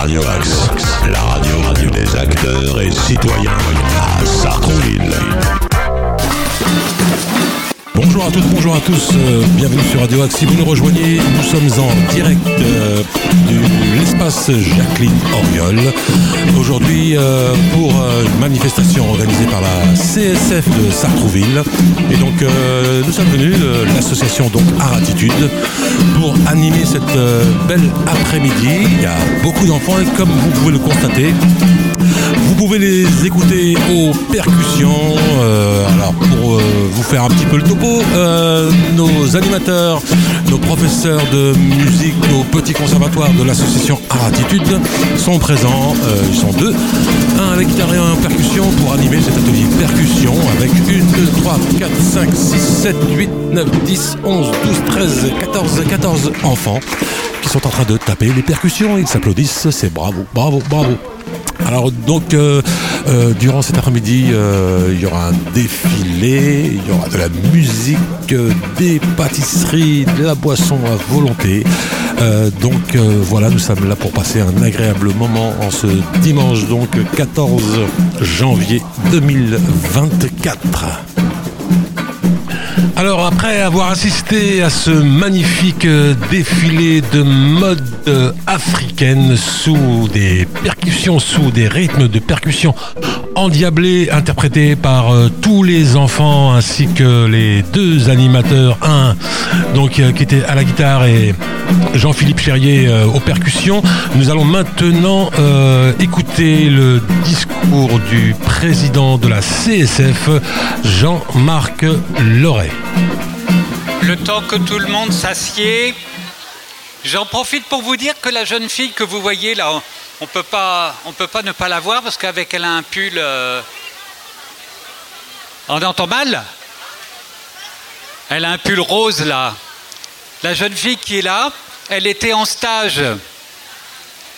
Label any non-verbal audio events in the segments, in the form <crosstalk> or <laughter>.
Radio Axe, la radio, radio des acteurs et citoyens à Sartrouville. Bonjour à toutes, bonjour à tous, euh, bienvenue sur Radio Axe. Si vous nous rejoignez, nous sommes en direct euh, de l'espace Jacqueline Oriol. Aujourd'hui, euh, pour une manifestation organisée par la CSF de Sartrouville. Et donc, nous sommes venus l'association donc Aratitude pour animer cette belle après-midi. Il y a beaucoup d'enfants et comme vous pouvez le constater, pouvez les écouter aux percussions. Euh, alors pour euh, vous faire un petit peu le topo, euh, nos animateurs, nos professeurs de musique au petit conservatoire de l'association Aratitude sont présents. Ils sont deux. Un la guitare et un percussion pour animer cet atelier percussion avec 1, 2, 3, 4, 5, 6, 7, 8, 9, 10, 11, 12, 13, 14, 14 enfants qui sont en train de taper les percussions. Ils s'applaudissent. C'est bravo, bravo, bravo. Alors donc euh, euh, durant cet après-midi euh, il y aura un défilé, il y aura de la musique, des pâtisseries, de la boisson à volonté. Donc voilà, nous sommes là pour passer un agréable moment en ce dimanche donc 14 janvier 2024. Alors après avoir assisté à ce magnifique euh, défilé de mode euh, africaine sous des percussions, sous des rythmes de percussion endiablés interprétés par euh, tous les enfants ainsi que les deux animateurs, un qui était à la guitare et Jean-Philippe Cherrier aux percussions, nous allons maintenant écouter le discours du président de la CSF, Jean-Marc Loret. Le temps que tout le monde s'assied, j'en profite pour vous dire que la jeune fille que vous voyez là, on on peut pas ne pas la voir parce qu'avec elle a un pull. euh, On entend mal Elle a un pull rose là. La jeune fille qui est là, elle était en stage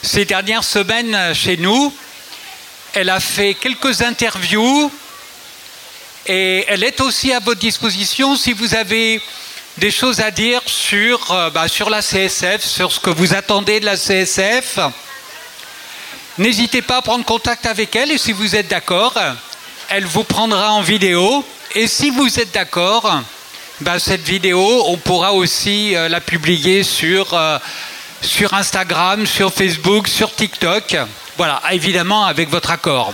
ces dernières semaines chez nous. Elle a fait quelques interviews et elle est aussi à votre disposition si vous avez des choses à dire sur, euh, bah, sur la CSF, sur ce que vous attendez de la CSF. N'hésitez pas à prendre contact avec elle et si vous êtes d'accord, elle vous prendra en vidéo. Et si vous êtes d'accord, bah, cette vidéo, on pourra aussi euh, la publier sur, euh, sur Instagram, sur Facebook, sur TikTok. Voilà, évidemment avec votre accord.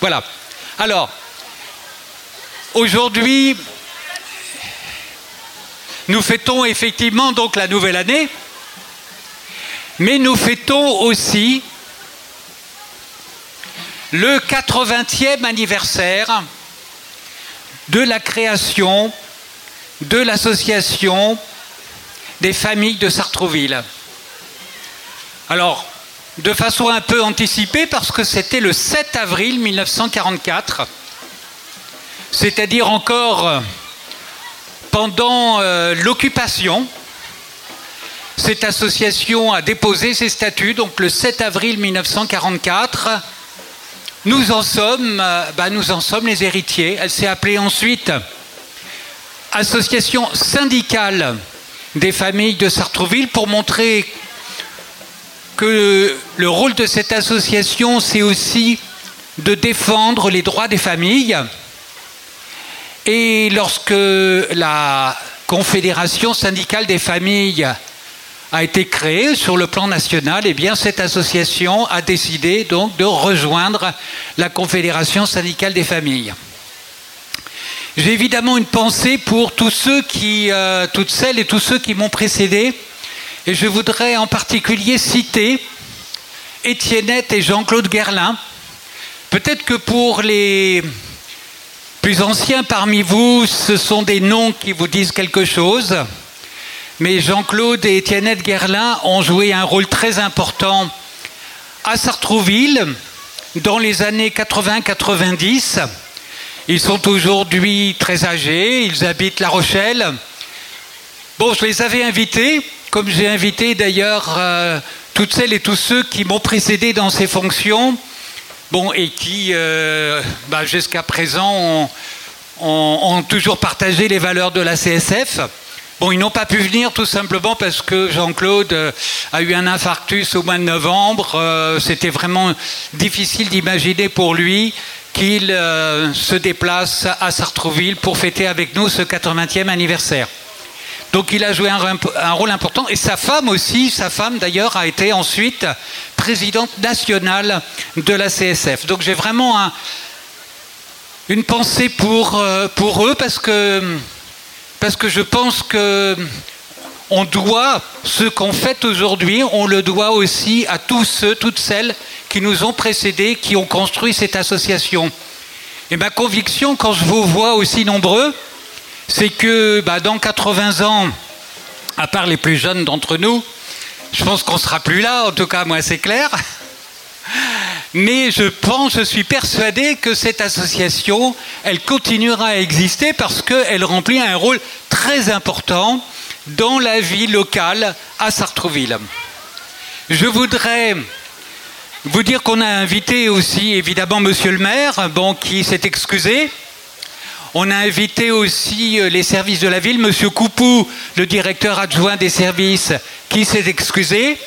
Voilà. Alors, Aujourd'hui, nous fêtons effectivement donc la nouvelle année, mais nous fêtons aussi le 80e anniversaire de la création de l'association des familles de Sartrouville. Alors, de façon un peu anticipée, parce que c'était le 7 avril 1944, c'est-à-dire encore pendant euh, l'occupation. Cette association a déposé ses statuts, donc le 7 avril 1944. Nous en sommes, euh, bah, nous en sommes les héritiers. Elle s'est appelée ensuite Association syndicale des familles de Sartrouville pour montrer que le rôle de cette association, c'est aussi de défendre les droits des familles. Et lorsque la Confédération syndicale des familles a été créée sur le plan national, eh bien cette association a décidé donc de rejoindre la Confédération syndicale des familles. J'ai évidemment une pensée pour tous ceux qui, euh, toutes celles et tous ceux qui m'ont précédé, et je voudrais en particulier citer Étiennette et Jean-Claude Guerlain. Peut-être que pour les plus anciens parmi vous, ce sont des noms qui vous disent quelque chose. Mais Jean-Claude et Étiennette Guerlain ont joué un rôle très important à Sartrouville dans les années 80-90. Ils sont aujourd'hui très âgés, ils habitent La Rochelle. Bon, je les avais invités, comme j'ai invité d'ailleurs euh, toutes celles et tous ceux qui m'ont précédé dans ces fonctions, bon, et qui, euh, bah, jusqu'à présent, ont, toujours partagé les valeurs de la CSF. Bon, ils n'ont pas pu venir tout simplement parce que Jean-Claude euh, a eu un infarctus au mois de novembre. Euh, c'était vraiment difficile d'imaginer pour lui qu'il se déplace à Sartrouville pour fêter avec nous ce 80e anniversaire. Donc il a joué un, rôle important et sa femme aussi, sa femme d'ailleurs a été ensuite présidente nationale de la CSF. Donc j'ai vraiment un, une pensée pour, pour eux parce que parce que je pense que on doit ce qu'on fait aujourd'hui, on le doit aussi à tous ceux, toutes celles qui nous ont précédés, qui ont construit cette association. Et ma conviction, quand je vous vois aussi nombreux, c'est que bah, dans 80 ans, à part les plus jeunes d'entre nous, je pense qu'on ne sera plus là, en tout cas moi c'est clair. Mais je pense, je suis persuadé que cette association, elle continuera à exister parce qu'elle remplit un rôle très important dans la vie locale à Sartrouville. Je voudrais vous dire qu'on a invité aussi évidemment Monsieur le maire, qui s'est excusé. On a invité aussi euh, les services de la ville, Monsieur Coupou, le directeur adjoint des services, qui s'est excusé.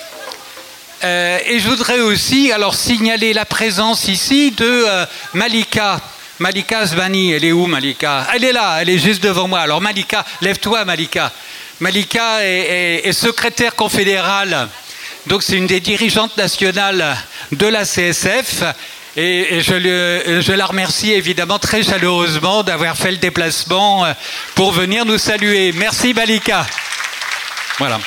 Euh, et je voudrais aussi alors signaler la présence ici de euh, Malika. Malika Zvani, elle est où Malika? Elle est là, elle est juste devant moi. Alors Malika, lève-toi Malika. Malika est, secrétaire confédérale, donc c'est une des dirigeantes nationales de la CSF. Et, je, la remercie évidemment très chaleureusement d'avoir fait le déplacement euh, pour venir nous saluer. Merci Malika. Voilà.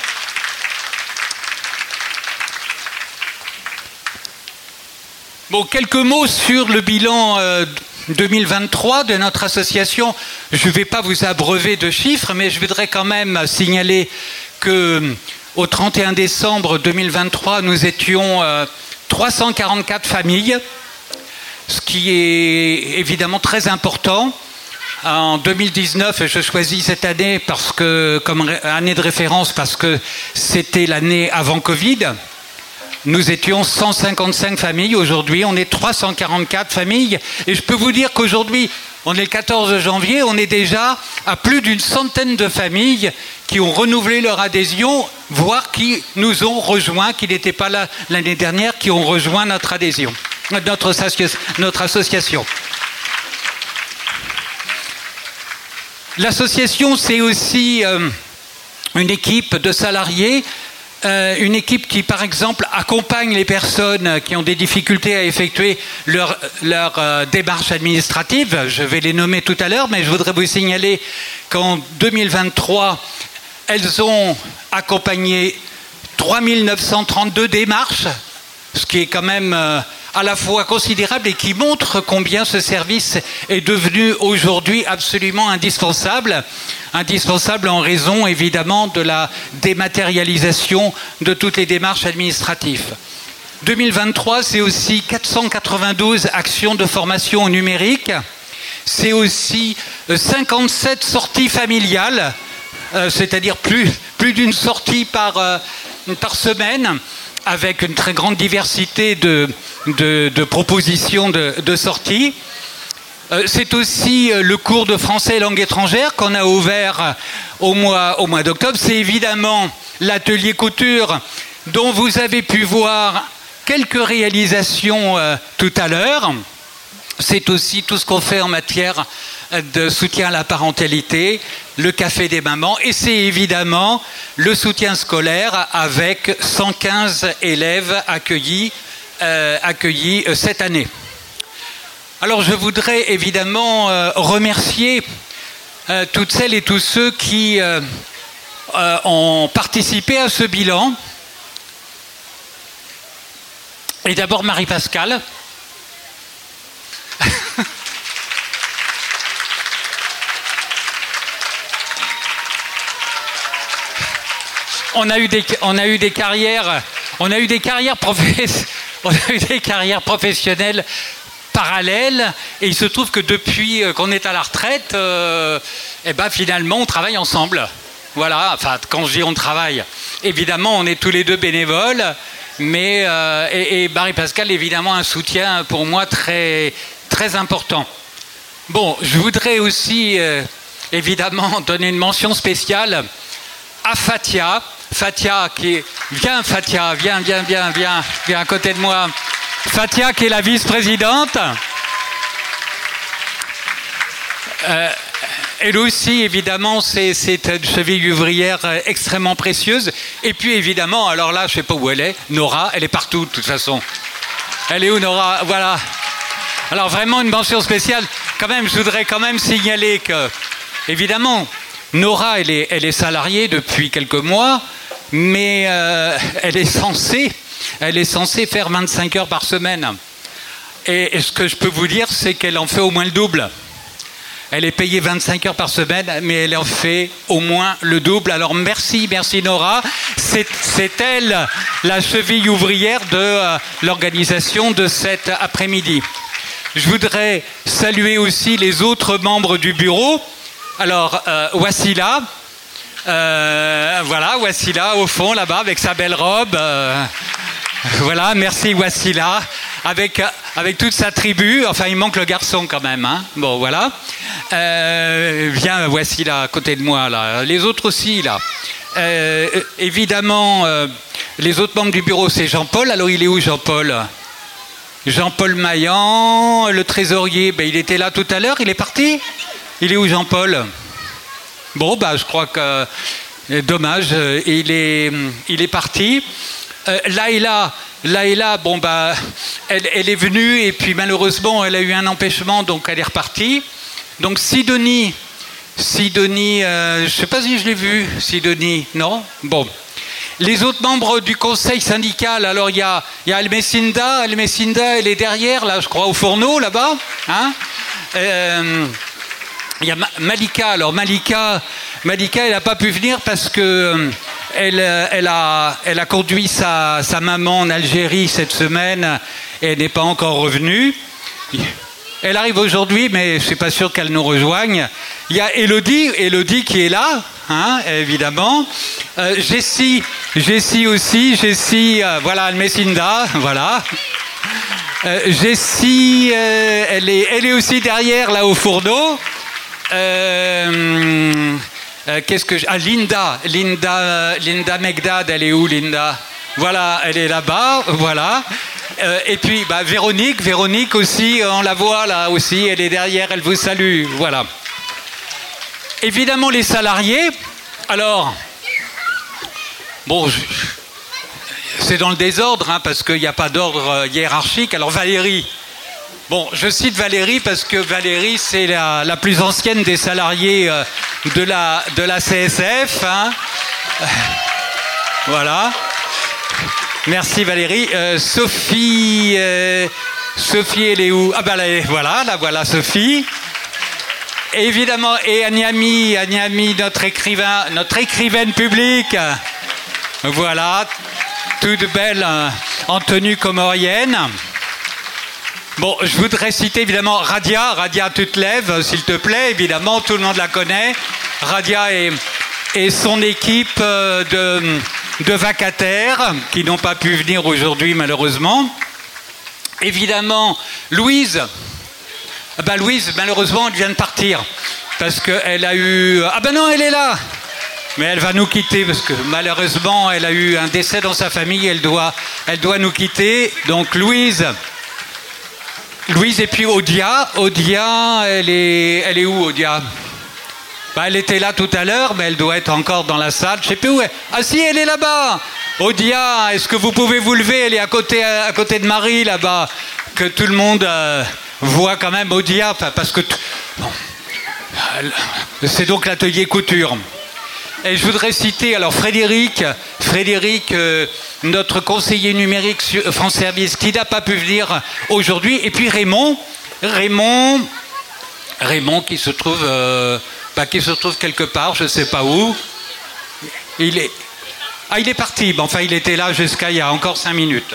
Bon, quelques mots sur le bilan 2023 euh, de notre association. Je ne vais pas vous abreuver de chiffres, mais je voudrais quand même signaler que euh, au 31 décembre 2023, nous étions 344 euh, familles, ce qui est évidemment très important. En 2019, je choisis cette année parce que, comme année de référence parce que c'était l'année avant Covid. Nous étions 155 familles, aujourd'hui on est 344 familles. Et je peux vous dire qu'aujourd'hui, on est le 14 janvier, on est déjà à plus d'une centaine de familles qui ont renouvelé leur adhésion, voire qui nous ont rejoints, qui n'étaient pas là l'année dernière, qui ont rejoint notre adhésion, notre, association. L'association, c'est aussi euh, une équipe de salariés euh, une équipe qui, par exemple, accompagne les personnes qui ont des difficultés à effectuer leur, leur euh, démarche administrative. Je vais les nommer tout à l'heure, mais je voudrais vous signaler qu'en 2023, elles ont accompagné 3932 démarches, ce qui est quand même euh, à la fois considérable et qui montre combien ce service est devenu aujourd'hui absolument indispensable. Indispensable en raison évidemment de la dématérialisation de toutes les démarches administratives. 2023, c'est aussi 492 actions de formation numérique. C'est aussi 57 euh, sorties familiales, euh, c'est-à-dire plus, plus d'une sortie par, euh, par semaine avec une très grande diversité de, propositions de, de sorties. Euh, c'est aussi euh, le cours de français et langue étrangère qu'on a ouvert au mois, au mois d'octobre. C'est évidemment l'atelier couture dont vous avez pu voir quelques réalisations euh, tout à l'heure. C'est aussi tout ce qu'on fait en matière de soutien à la parentalité, le café des mamans, et c'est évidemment le soutien scolaire avec 115 élèves accueillis, euh, euh, cette année. Alors je voudrais évidemment euh, remercier toutes celles et tous ceux qui ont participé à ce bilan. Et d'abord Marie-Pascale, <laughs> on a eu des, on a eu des carrières, <laughs> on a eu des carrières, professionnelles parallèles et il se trouve que depuis euh, qu'on est à la retraite, euh, eh ben finalement on travaille ensemble. Voilà, enfin quand je dis on travaille, évidemment on est tous les deux bénévoles, mais euh, et, Marie-Pascal évidemment un soutien pour moi très très important. Bon, je voudrais aussi évidemment <laughs> donner une mention spéciale à Fatia. Fatia qui est... Viens Fatia, viens, viens, viens, viens, viens à côté de moi. Fatia qui est la vice-présidente. Euh, elle aussi, évidemment, c'est une cheville ouvrière extrêmement précieuse. Et puis, évidemment, alors là, je ne sais pas où elle est, Nora, elle est partout, de toute façon. Elle est où, Nora? Voilà. Alors, vraiment, une mention spéciale. Quand même, je voudrais quand même signaler que, évidemment, Nora, elle est, salariée depuis quelques mois, mais euh, elle est censée, elle est censée faire 25 heures par semaine. Et, et ce que je peux vous dire, c'est qu'elle en fait au moins le double. Elle est payée 25 heures par semaine, mais elle en fait au moins le double. Alors merci, merci Nora. C'est elle la cheville ouvrière de euh, l'organisation de cet après-midi. Je voudrais saluer aussi les autres membres du bureau. Alors, euh, Wassila, euh, voilà, Wassila au fond là-bas avec sa belle robe. Euh, voilà, merci Wassila. Avec, avec toute sa tribu, enfin il manque le garçon quand même. Hein. Bon, voilà. Euh, viens, Wassila à côté de moi là. Les autres aussi là. Euh, évidemment, euh, les autres membres du bureau, c'est Jean-Paul. Alors il est où Jean-Paul? Jean-Paul Maillan, le trésorier, ben, il était là tout à l'heure, il est parti? Il est où Jean-Paul? Bon, bah, je crois que dommage, il est, il est parti. Euh, Laïla, bon bah, elle, elle, est venue et puis malheureusement elle a eu un empêchement donc elle est repartie. Donc Sidonie, Sidonie, euh, je sais pas si je l'ai vue, Sidonie, non? Bon. Les autres membres du conseil syndical, alors il y a, y a Almecinda elle est derrière là je crois au fourneau là-bas. Hein? Euh, il y a Malika, alors Malika, Malika elle n'a pas pu venir parce que elle, elle, a, elle, a, conduit sa, sa, maman en Algérie cette semaine et elle n'est pas encore revenue. Elle arrive aujourd'hui, mais je ne suis pas sûr qu'elle nous rejoigne. Il y a Elodie, Elodie qui est là, hein, évidemment. Euh, Jessie, Jessie aussi, Jessie, euh, voilà, Almecinda, <laughs> voilà. Euh, Jessie, euh, elle, est, elle est aussi derrière, là, au fourneau. Euh, euh, qu'est-ce que je... Ah, Linda, Linda, Linda Megdad, elle est où, Linda? Voilà, elle est là-bas, voilà. Euh, et puis, bah, Véronique, Véronique aussi, on la voit là aussi, elle est derrière, elle vous salue, voilà. Évidemment, les salariés, alors, bon, c'est dans le désordre, hein, parce qu'il n'y a pas d'ordre hiérarchique. Alors, Valérie, Bon, je cite Valérie parce que Valérie, c'est la, plus ancienne des salariés euh, de, la, CSF. Hein. voilà. Merci Valérie. Euh, Sophie, euh, Sophie, elle est où? Ah ben là, voilà, la voilà Sophie. Évidemment, et Agnami, Agnami, notre écrivain, notre écrivaine publique. Voilà, toute belle en tenue comorienne. Bon, je voudrais citer évidemment Radia. Radia, tu te lèves, s'il te plaît. Évidemment, tout le monde la connaît. Radia et, son équipe de, de vacataires qui n'ont pas pu venir aujourd'hui, malheureusement. Évidemment, Louise. Ben, Louise, malheureusement, elle vient de partir. Parce qu'elle a eu. Ah ben non, elle est là! Mais elle va nous quitter parce que malheureusement, elle a eu un décès dans sa famille. Elle doit nous quitter. Donc, Louise. Louise et puis Odia. Odia, elle est, elle est où Odia? Bah, Elle était là tout à l'heure, mais elle doit être encore dans la salle. Je sais plus où elle Ah si, elle est là-bas Odia, est-ce que vous pouvez vous lever? Elle est à côté, à côté de Marie là-bas. Que tout le monde euh, voit quand même Odia, parce que... Bon. C'est donc l'atelier couture. Et je voudrais citer alors Frédéric, Frédéric, euh, notre conseiller numérique sur France Service, qui n'a pas pu venir aujourd'hui, et puis Raymond, Raymond, Raymond qui se trouve, euh, bah, qui se trouve quelque part, je ne sais pas où. Il est, ah, il est parti. Bon, enfin, il était là jusqu'à il y a encore cinq minutes.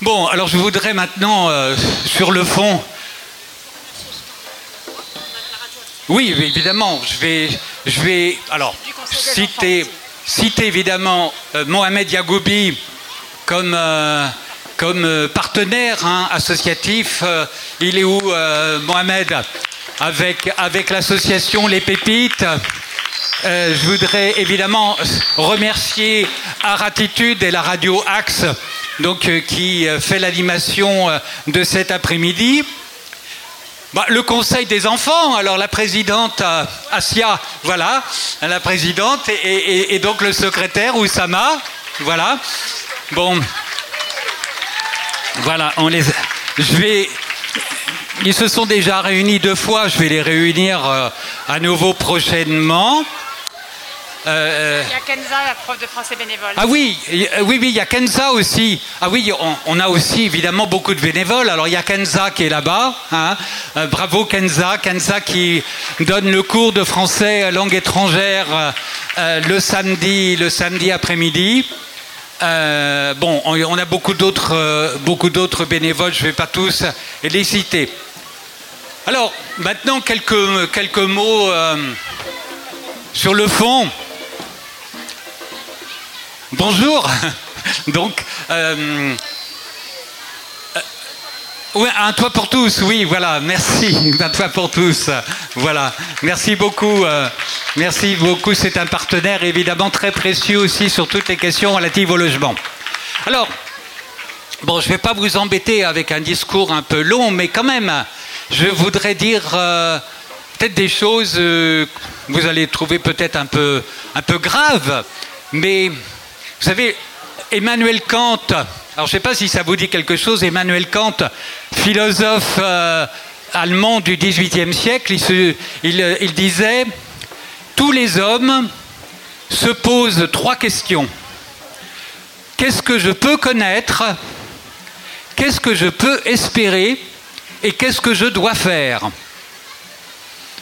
Bon, alors je voudrais maintenant, euh, sur le fond, Oui, évidemment. Je vais, je vais alors citer, évidemment euh, Mohamed Yagoubi comme, euh, comme euh, partenaire hein, associatif. Il est où, Mohamed? Avec, avec l'association Les Pépites. je voudrais évidemment remercier Aratitude et la radio Axe, donc, qui fait l'animation de cet après-midi. Bah, le conseil des enfants, alors la présidente Asia, voilà, la présidente, et, et donc le secrétaire Oussama, voilà. Bon, voilà, on les. Je vais. Ils se sont déjà réunis deux fois, je vais les réunir euh, à nouveau prochainement. Euh, euh, il y a Kenza, la prof de français bénévole. Ah oui, oui, oui, il y a Kenza aussi. Ah oui, on, a aussi évidemment beaucoup de bénévoles. Alors il y a Kenza qui est là-bas. Hein. bravo Kenza. Kenza qui donne le cours de français langue étrangère le samedi, le samedi après-midi. Euh, bon, on, a beaucoup d'autres, euh, beaucoup d'autres bénévoles, je ne vais pas tous les citer. Alors, maintenant, quelques, quelques mots euh, sur le fond. Bonjour. <laughs> Donc, oui, un toit pour tous, oui, voilà, merci, <laughs> un toit pour tous, voilà, merci beaucoup, euh, merci beaucoup, c'est un partenaire évidemment très précieux aussi sur toutes les questions relatives au logement. Alors, bon, je ne vais pas vous embêter avec un discours un peu long, mais quand même, je voudrais dire euh, peut-être des choses que euh, vous allez trouver peut-être un peu, un peu graves, mais vous savez, Emmanuel Kant, alors je ne sais pas si ça vous dit quelque chose, Emmanuel Kant, philosophe euh, allemand du XVIIIe siècle, il, disait Tous les hommes se posent trois questions. Qu'est-ce que je peux connaître? Qu'est-ce que je peux espérer? Et qu'est-ce que je dois faire?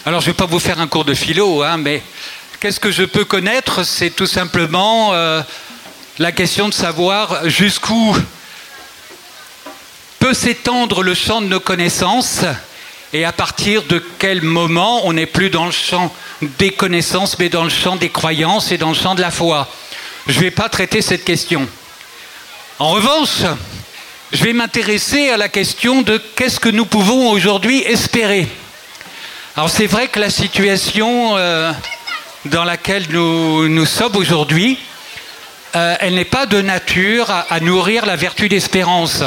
Alors je ne vais pas vous faire un cours de philo, hein, mais qu'est-ce que je peux connaître? C'est tout simplement euh, la question de savoir jusqu'où peut s'étendre le champ de nos connaissances et à partir de quel moment on n'est plus dans le champ des connaissances mais dans le champ des croyances et dans le champ de la foi. Je ne vais pas traiter cette question. En revanche, je vais m'intéresser à la question de qu'est-ce que nous pouvons aujourd'hui espérer. Alors c'est vrai que la situation euh, dans laquelle nous, nous sommes aujourd'hui, euh, elle n'est pas de nature à, nourrir la vertu d'espérance.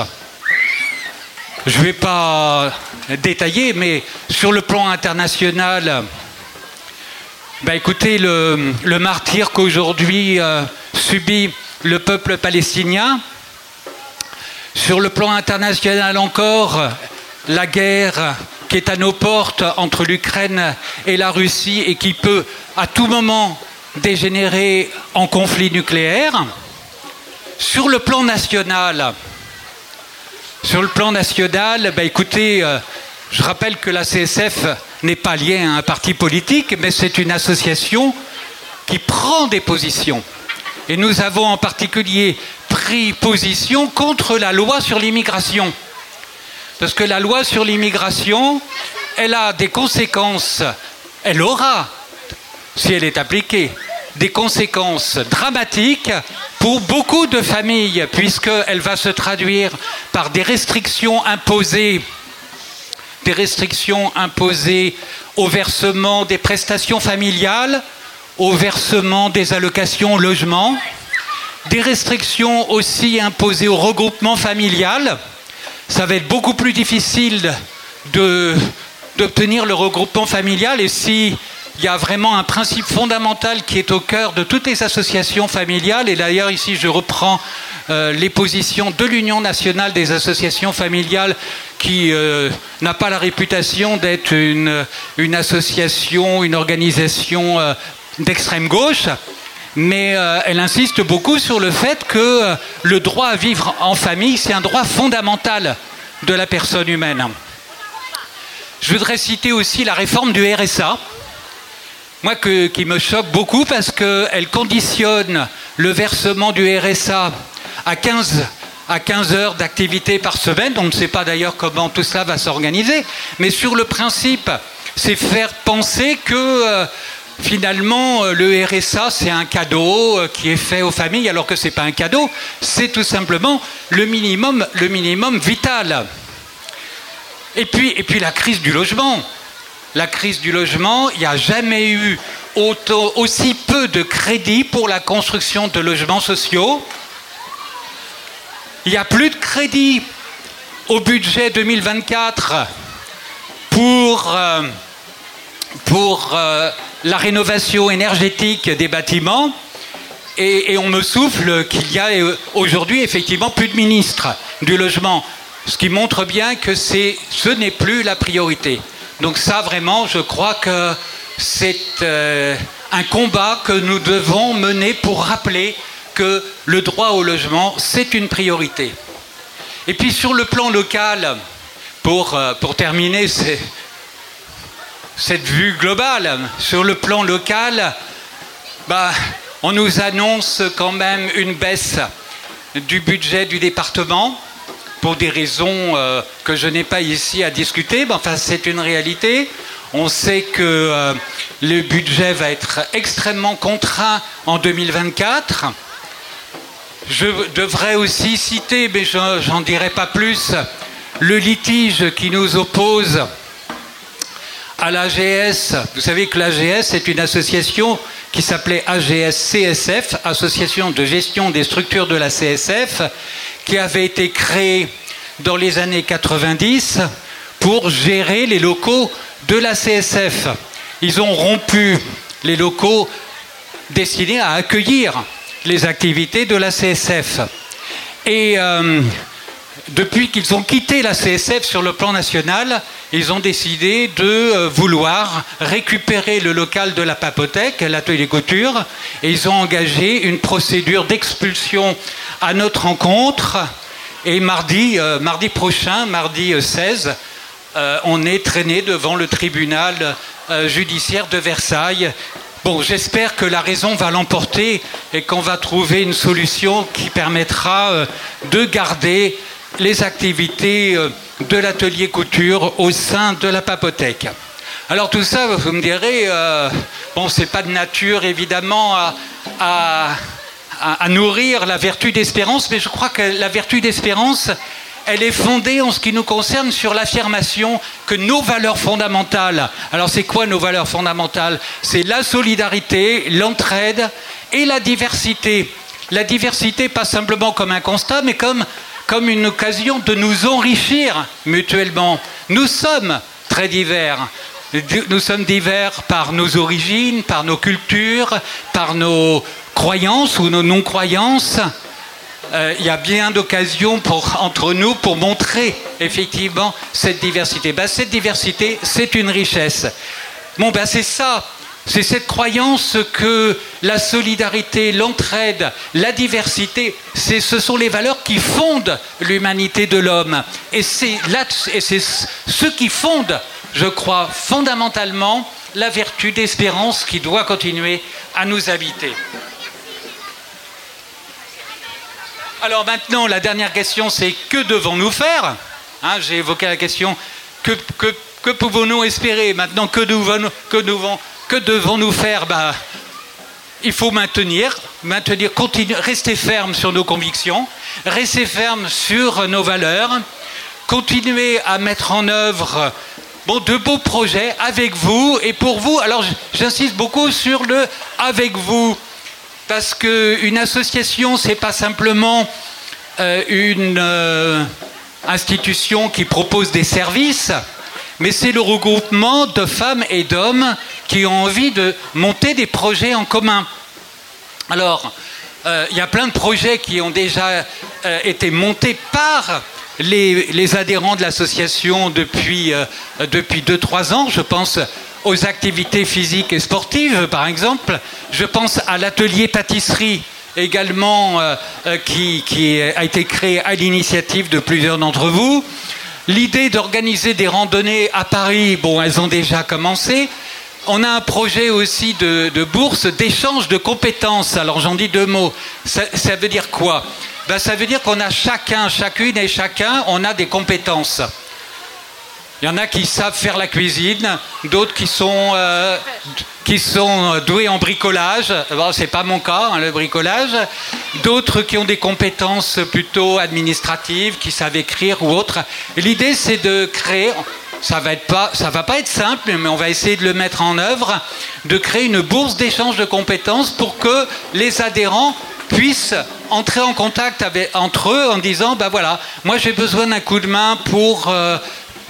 Je ne vais pas détailler, mais sur le plan international, bah écoutez, le, martyr qu'aujourd'hui euh, subit le peuple palestinien, sur le plan international encore, la guerre qui est à nos portes entre l'Ukraine et la Russie et qui peut à tout moment dégénérer en conflit nucléaire. Sur le plan national, sur le plan national, bah écoutez, euh, je rappelle que la CSF n'est pas liée à un parti politique, mais c'est une association qui prend des positions. Et nous avons en particulier pris position contre la loi sur l'immigration. Parce que la loi sur l'immigration, elle a des conséquences, elle aura, si elle est appliquée, des conséquences dramatiques pour beaucoup de familles, puisqu'elle va se traduire par des restrictions imposées, des restrictions imposées au versement des prestations familiales, au versement des allocations logement, des restrictions aussi imposées au regroupement familial. Ça va être beaucoup plus difficile d'obtenir le regroupement familial et si il y a vraiment un principe fondamental qui est au cœur de toutes les associations familiales. Et d'ailleurs, ici, je reprends euh, les positions de l'Union nationale des associations familiales qui euh, n'a pas la réputation d'être une, association, une organisation euh, d'extrême gauche. Mais elle insiste beaucoup sur le fait que le droit à vivre en famille, c'est un droit fondamental de la personne humaine. Je voudrais citer aussi la réforme du RSA, moi qui me choque beaucoup parce qu'elle conditionne le versement du RSA à 15, à 15 heures d'activité par semaine. On ne sait pas d'ailleurs comment tout cela va s'organiser. Mais sur le principe, c'est faire penser que euh, finalement euh, le RSA c'est un cadeau euh, qui est fait aux familles alors que ce n'est pas un cadeau, c'est tout simplement le minimum, le minimum vital. Et puis, et puis la crise du logement la crise du logement, il n'y a jamais eu aussi peu de crédits pour la construction de logements sociaux. Il n'y a plus de crédits au budget 2024 pour, euh, pour euh, la rénovation énergétique des bâtiments. Et, on me souffle qu'il y a euh, aujourd'hui effectivement plus de ministres du logement, ce qui montre bien que ce n'est plus la priorité. Donc ça vraiment, je crois que c'est un combat que nous devons mener pour rappeler que le droit au logement, c'est une priorité. Et puis sur le plan local, pour, pour terminer cette vue globale, sur le plan local, bah, on nous annonce quand même une baisse du budget du département pour des raisons euh, que je n'ai pas ici à discuter, mais enfin c'est une réalité. On sait que euh, le budget va être extrêmement contraint en 2024. Je devrais aussi citer, mais j'en dirai pas plus, le litige qui nous oppose à l'AGS. Vous savez que l'AGS est une association qui s'appelait AGS-CSF, Association de gestion des structures de la CSF, qui avait été créée dans les années 90 pour gérer les locaux de la CSF. Ils ont rompu les locaux destinés à accueillir les activités de la CSF. Et euh, depuis qu'ils ont quitté la CSF sur le plan national, ils ont décidé de euh, vouloir récupérer le local de la papothèque, l'atelier couture, et ils ont engagé une procédure d'expulsion à notre rencontre. Et mardi, euh, mardi prochain, mardi 16, on est traîné devant le tribunal judiciaire de Versailles Bon, j'espère que la raison va l'emporter et qu'on va trouver une solution qui permettra euh, de garder les activités euh, de l'atelier couture au sein de la papothèque. Alors tout ça, vous me direz, euh, bon, c'est pas de nature évidemment à nourrir la vertu d'espérance, mais je crois que la vertu d'espérance, elle est fondée en ce qui nous concerne sur l'affirmation que nos valeurs fondamentales, alors c'est quoi nos valeurs fondamentales? C'est la solidarité, l'entraide et la diversité. La diversité pas simplement comme un constat, mais comme, comme une occasion de nous enrichir mutuellement. Nous sommes très divers. Nous sommes divers par nos origines, par nos cultures, par nos croyances ou nos non-croyances. Euh, il y a bien d'occasions entre nous pour montrer effectivement cette diversité. Ben, cette diversité, c'est une richesse. Bon, ben, c'est ça. C'est cette croyance que la solidarité, l'entraide, la diversité, ce sont les valeurs qui fondent l'humanité de l'homme. Et c'est ce qui fonde, je crois, fondamentalement la vertu d'espérance qui doit continuer à nous habiter. Alors maintenant, la dernière question, c'est que devons-nous faire? Hein, J'ai évoqué la question que, pouvons-nous espérer? Maintenant, que devons-nous que que devons faire? Bah, Il faut maintenir, maintenir, rester ferme sur nos convictions, rester ferme sur nos valeurs, continuer à mettre en œuvre bon, de beaux projets avec vous et pour vous. Alors j'insiste beaucoup sur le avec vous parce qu'une association, ce n'est pas simplement euh, une euh, institution qui propose des services, mais c'est le regroupement de femmes et d'hommes qui ont envie de monter des projets en commun. Alors, euh, il y a plein de projets qui ont déjà été montés par les, adhérents de l'association depuis 2-3 ans. Je pense aux activités physiques et sportives, par exemple. Je pense à l'atelier pâtisserie également euh, euh, qui, a été créé à l'initiative de plusieurs d'entre vous. L'idée d'organiser des randonnées à Paris, bon, elles ont déjà commencé. On a un projet aussi de, bourse d'échange de compétences. Alors j'en dis deux mots. Ça, veut dire quoi? Ben, Ça veut dire qu'on a chacun, chacune et chacun, on a des compétences. Il y en a qui savent faire la cuisine, d'autres qui sont euh, qui sont doués en bricolage. Bon, c'est pas mon cas, hein, le bricolage. D'autres qui ont des compétences plutôt administratives, qui savent écrire ou autre. L'idée, c'est de créer. ça va être pas, ça va pas être simple, mais on va essayer de le mettre en œuvre, de créer une bourse d'échange de compétences pour que les adhérents puissent entrer en contact entre eux en disant, bah voilà, moi j'ai besoin d'un coup de main pour euh,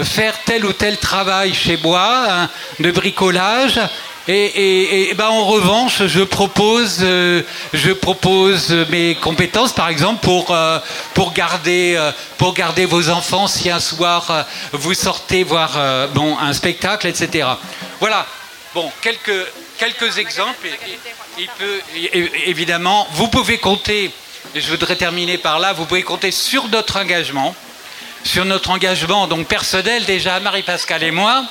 faire tel ou tel travail chez moi, hein, de bricolage. Et, ben, en revanche, je propose, euh, je propose mes compétences, par exemple, pour, euh, euh, garder vos enfants si un soir vous sortez voir un spectacle, etc. Voilà. Bon, quelques, exemples. Évidemment, vous pouvez compter, je voudrais terminer par là, vous pouvez compter sur notre engagement, sur notre engagement donc personnel déjà, Marie-Pascale et moi,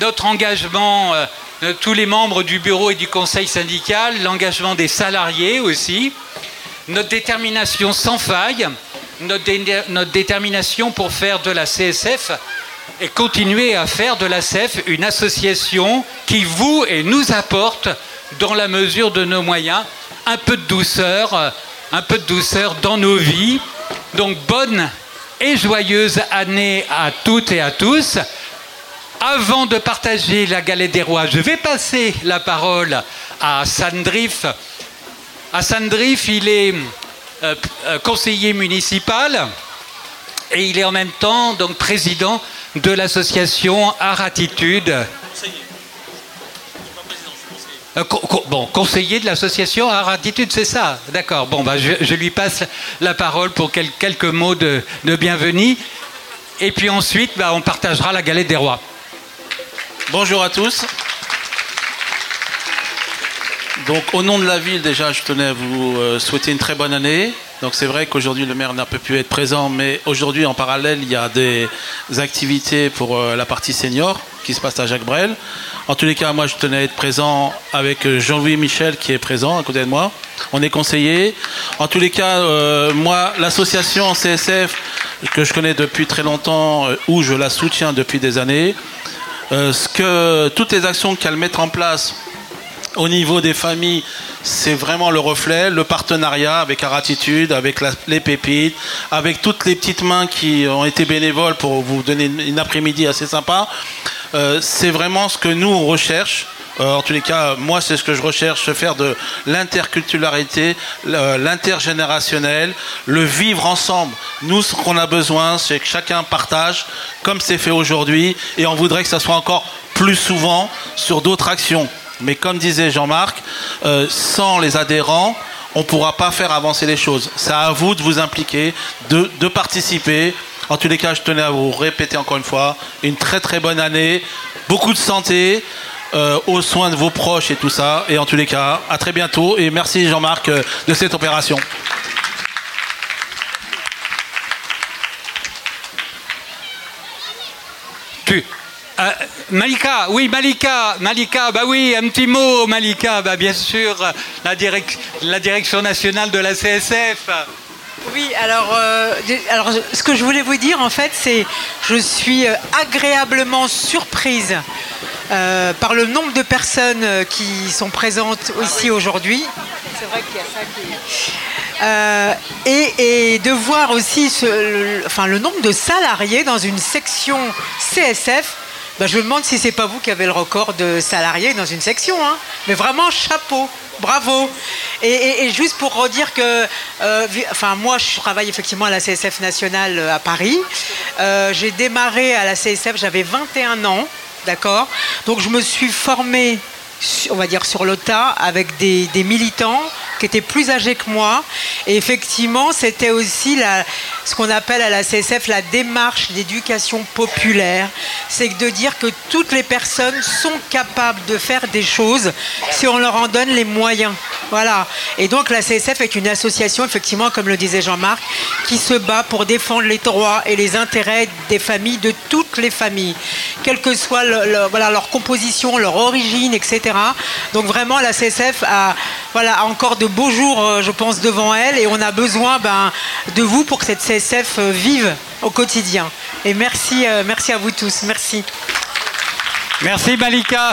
notre engagement de tous les membres du bureau et du conseil syndical, l'engagement des salariés aussi, notre détermination sans faille, notre, détermination pour faire de la CSF et continuer à faire de la CSF une association qui vous et nous apporte, dans la mesure de nos moyens, un peu de douceur, un peu de douceur dans nos vies. Donc bonne et joyeuse année à toutes et à tous. Avant de partager la galette des rois, je vais passer la parole à Sandrif. À Sandrif, il est euh, euh, conseiller municipal et il est en même temps donc président de l'association Aratitude. Euh, bon, conseiller de l'association Aratitude, c'est ça D'accord. Bon, bah, je, lui passe la parole pour quelques mots de, bienvenue. Et puis ensuite, bah, on partagera la galette des rois. Bonjour à tous. Donc au nom de la ville, déjà, je tenais à vous euh, souhaiter une très bonne année. Donc c'est vrai qu'aujourd'hui le maire n'a pas pu être présent, mais aujourd'hui en parallèle il y a des activités pour euh, la partie senior qui se passe à Jacques Brel. En tous les cas, moi je tenais à être présent avec euh, Jean-Louis Michel qui est présent à côté de moi. On est conseillé. En tous les cas, moi l'association CSF que je connais depuis très longtemps, où je la soutiens depuis des années, euh, ce que toutes les actions qu'elle met en place au niveau des familles, c'est vraiment le reflet, le partenariat avec Aratitude, avec les pépites, avec toutes les petites mains qui ont été bénévoles pour vous donner une, après-midi assez sympa. Euh, c'est vraiment ce que nous on recherche. Euh, en tous les cas, moi, c'est ce que je recherche, faire de l'interculturalité, l'intergénérationnel, le vivre ensemble. Nous, ce qu'on a besoin, c'est que chacun partage, comme c'est fait aujourd'hui, et on voudrait que ça soit encore plus souvent sur d'autres actions. Mais comme disait Jean-Marc, euh, sans les adhérents, on ne pourra pas faire avancer les choses. C'est à vous de vous impliquer, de, de participer. En tous les cas, je tenais à vous répéter encore une fois, une très très bonne année, beaucoup de santé, euh, aux soins de vos proches et tout ça. Et en tous les cas, à très bientôt et merci Jean-Marc euh, de cette opération. Euh, Malika, oui, Malika, Malika, bah oui, un petit mot, Malika, bah bien sûr, la, la direction nationale de la CSF. Oui, alors, alors ce que je voulais vous dire en fait, c'est je suis agréablement surprise euh, par le nombre de personnes euh, qui sont présentes ici aujourd'hui. C'est vrai qu'il y a ça qui euh, et, de voir aussi le, enfin, le nombre de salariés dans une section CSF. Ben, je me demande si c'est pas vous qui avez le record de salariés dans une section. Hein. Mais vraiment, chapeau, bravo. Et, juste pour redire que, enfin, moi, je travaille effectivement à la CSF nationale à Paris. J'ai démarré à la CSF, j'avais 21 ans. D'accord Donc je me suis formée, on va dire, sur le tas avec des, militants qui étaient plus âgés que moi. Et effectivement, c'était aussi ce qu'on appelle à la CSF la démarche d'éducation populaire. C'est de dire que toutes les personnes sont capables de faire des choses si on leur en donne les moyens. Voilà. Et donc la CSF est une association, effectivement, comme le disait Jean-Marc, qui se bat pour défendre les droits et les intérêts des familles, de toutes les familles, quelle que soit leur composition, leur origine, etc. Donc vraiment, la CSF a, voilà, encore de beaux jours, euh, je pense, devant elle, et on a besoin ben, de vous pour que cette CSF CSF vive au quotidien. Et merci, euh, merci à vous tous. Merci. Merci Malika.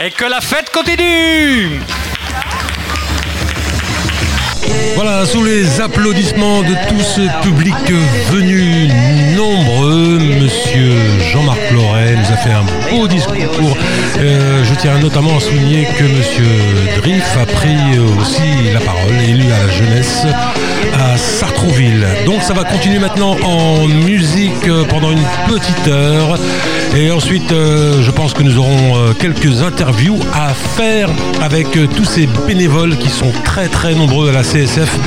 Et que la fête continue. Voilà, sous les applaudissements de tout ce public venu nombreux, Monsieur Jean-Marc Loret nous a fait un beau discours. Euh, je tiens notamment à souligner que Monsieur Driff a pris aussi la parole, élu à la jeunesse à Sartrouville. Donc ça va continuer maintenant en musique pendant une petite heure. Et ensuite, euh, je pense que nous aurons euh, quelques interviews à faire avec euh, tous ces bénévoles qui sont très très nombreux à la CSF.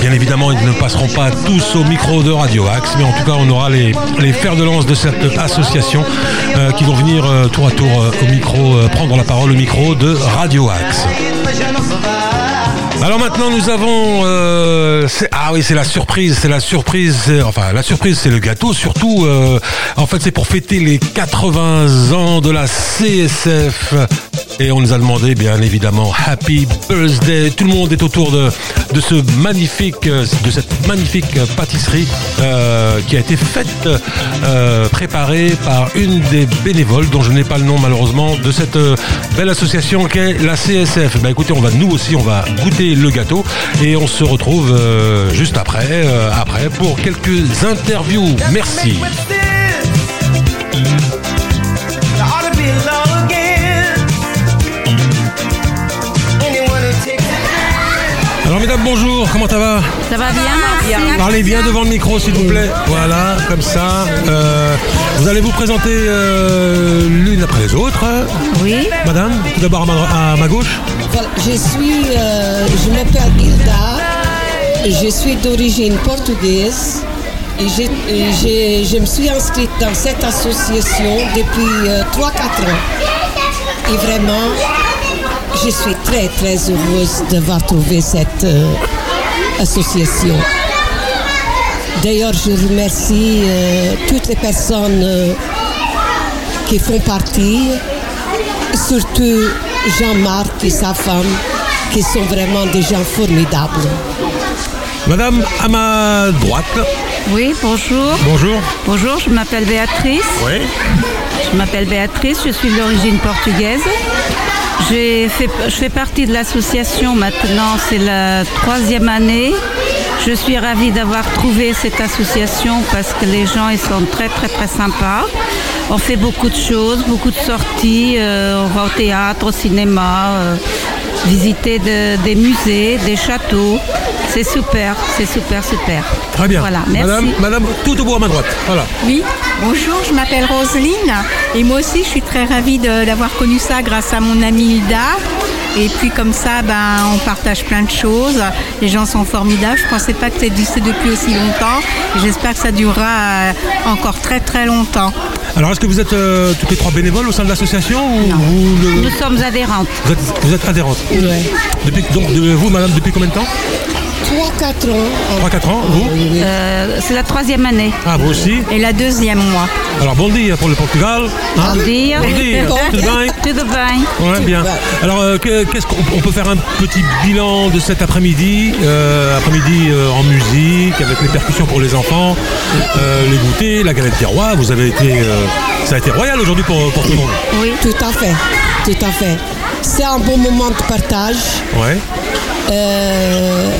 bien évidemment, ils ne passeront pas tous au micro de Radio Axe, mais en tout cas, on aura les fers de lance de cette association qui vont venir tour à tour au micro, prendre la parole au micro de Radio Axe. Alors maintenant nous avons euh, ah oui c'est la surprise c'est la surprise enfin la surprise c'est le gâteau surtout euh, en fait c'est pour fêter les 80 ans de la CSF et on nous a demandé bien évidemment Happy Birthday. Tout le monde est autour de, ce magnifique, de cette magnifique pâtisserie euh, qui a été faite, préparée par une des bénévoles dont je n'ai pas le nom malheureusement de cette belle association qu'est la CSF. Ben écoutez, on va nous aussi on va goûter le gâteau et on se retrouve juste après, après pour quelques interviews. Merci. Alors mesdames, bonjour, comment ça va Ça va bien, merci. Parlez bien devant le micro s'il vous plaît. Voilà, comme ça. Euh, vous allez vous présenter euh, l'une après les autres. Oui. Madame, tout d'abord à, ma, gauche. je suis, euh, je m'appelle Hilda, je suis d'origine portugaise. Et je me suis inscrite dans cette association depuis 3-4 ans. Et vraiment, je suis très très heureuse d'avoir trouvé cette euh, association. D'ailleurs, je remercie euh, toutes les personnes euh, qui font partie, surtout Jean-Marc et sa femme, qui sont vraiment des gens formidables. Madame, à ma droite. Oui, bonjour. Bonjour. Bonjour, je m'appelle Béatrice. Oui. Je m'appelle Béatrice, je suis d'origine portugaise. Je fais partie de l'association maintenant, c'est la troisième année. Je suis ravie d'avoir trouvé cette association parce que les gens ils sont très très très sympas. On fait beaucoup de choses, beaucoup de sorties, euh, on va au théâtre, au cinéma, euh, visiter des musées, des châteaux. C'est super, c'est super, super. Très bien. Voilà, merci. Madame, Madame tout au bout à ma droite. Voilà. Oui, bonjour, je m'appelle Roselyne et moi aussi je suis très ravie d'avoir connu ça grâce à mon amie Hilda. Et puis comme ça, ben, on partage plein de choses. Les gens sont formidables. Je ne pensais pas que ça existait depuis aussi longtemps. J'espère que ça durera euh, encore très très longtemps. Alors est-ce que vous êtes euh, toutes les trois bénévoles au sein de l'association Nous sommes adhérentes. Vous êtes, vous êtes adhérentes Oui. Depuis, donc vous, madame, depuis combien de temps? 3-4 ans. 3-4 ans, vous euh, C'est la troisième année. Ah, vous aussi Et la deuxième, moi. Alors, bon dia pour le Portugal. Hein? Bon dia. Bon dia. <laughs> Tout bien. Tout bien. Ouais, bien. Alors, euh, qu'est-ce qu'on peut faire un petit bilan de cet après-midi euh, Après-midi en musique, avec les percussions pour les enfants, les goûters, la galette des rois. Vous avez été. ça a été royal aujourd'hui pour, pour tout le monde. Oui, tout à fait. Tout à fait. C'est un bon moment de partage. Ouais. Euh,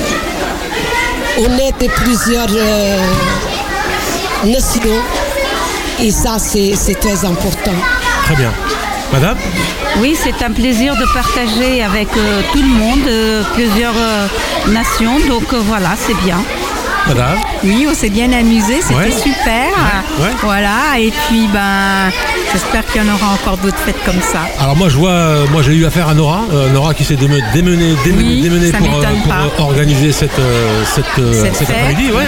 on est de plusieurs euh, nations et ça c'est très important. Très bien. Madame Oui, c'est un plaisir de partager avec euh, tout le monde, plusieurs nations, donc voilà, c'est bien. Madame Oui, on s'est bien amusé, c'était super. Voilà, et puis ben j'espère qu'il y en aura encore d'autres fêtes comme ça. Alors moi je vois, euh, moi j'ai eu affaire à Nora, euh, Nora qui s'est démenée, démenée, pour, euh, organiser cette, cette, cet après-midi. Ouais.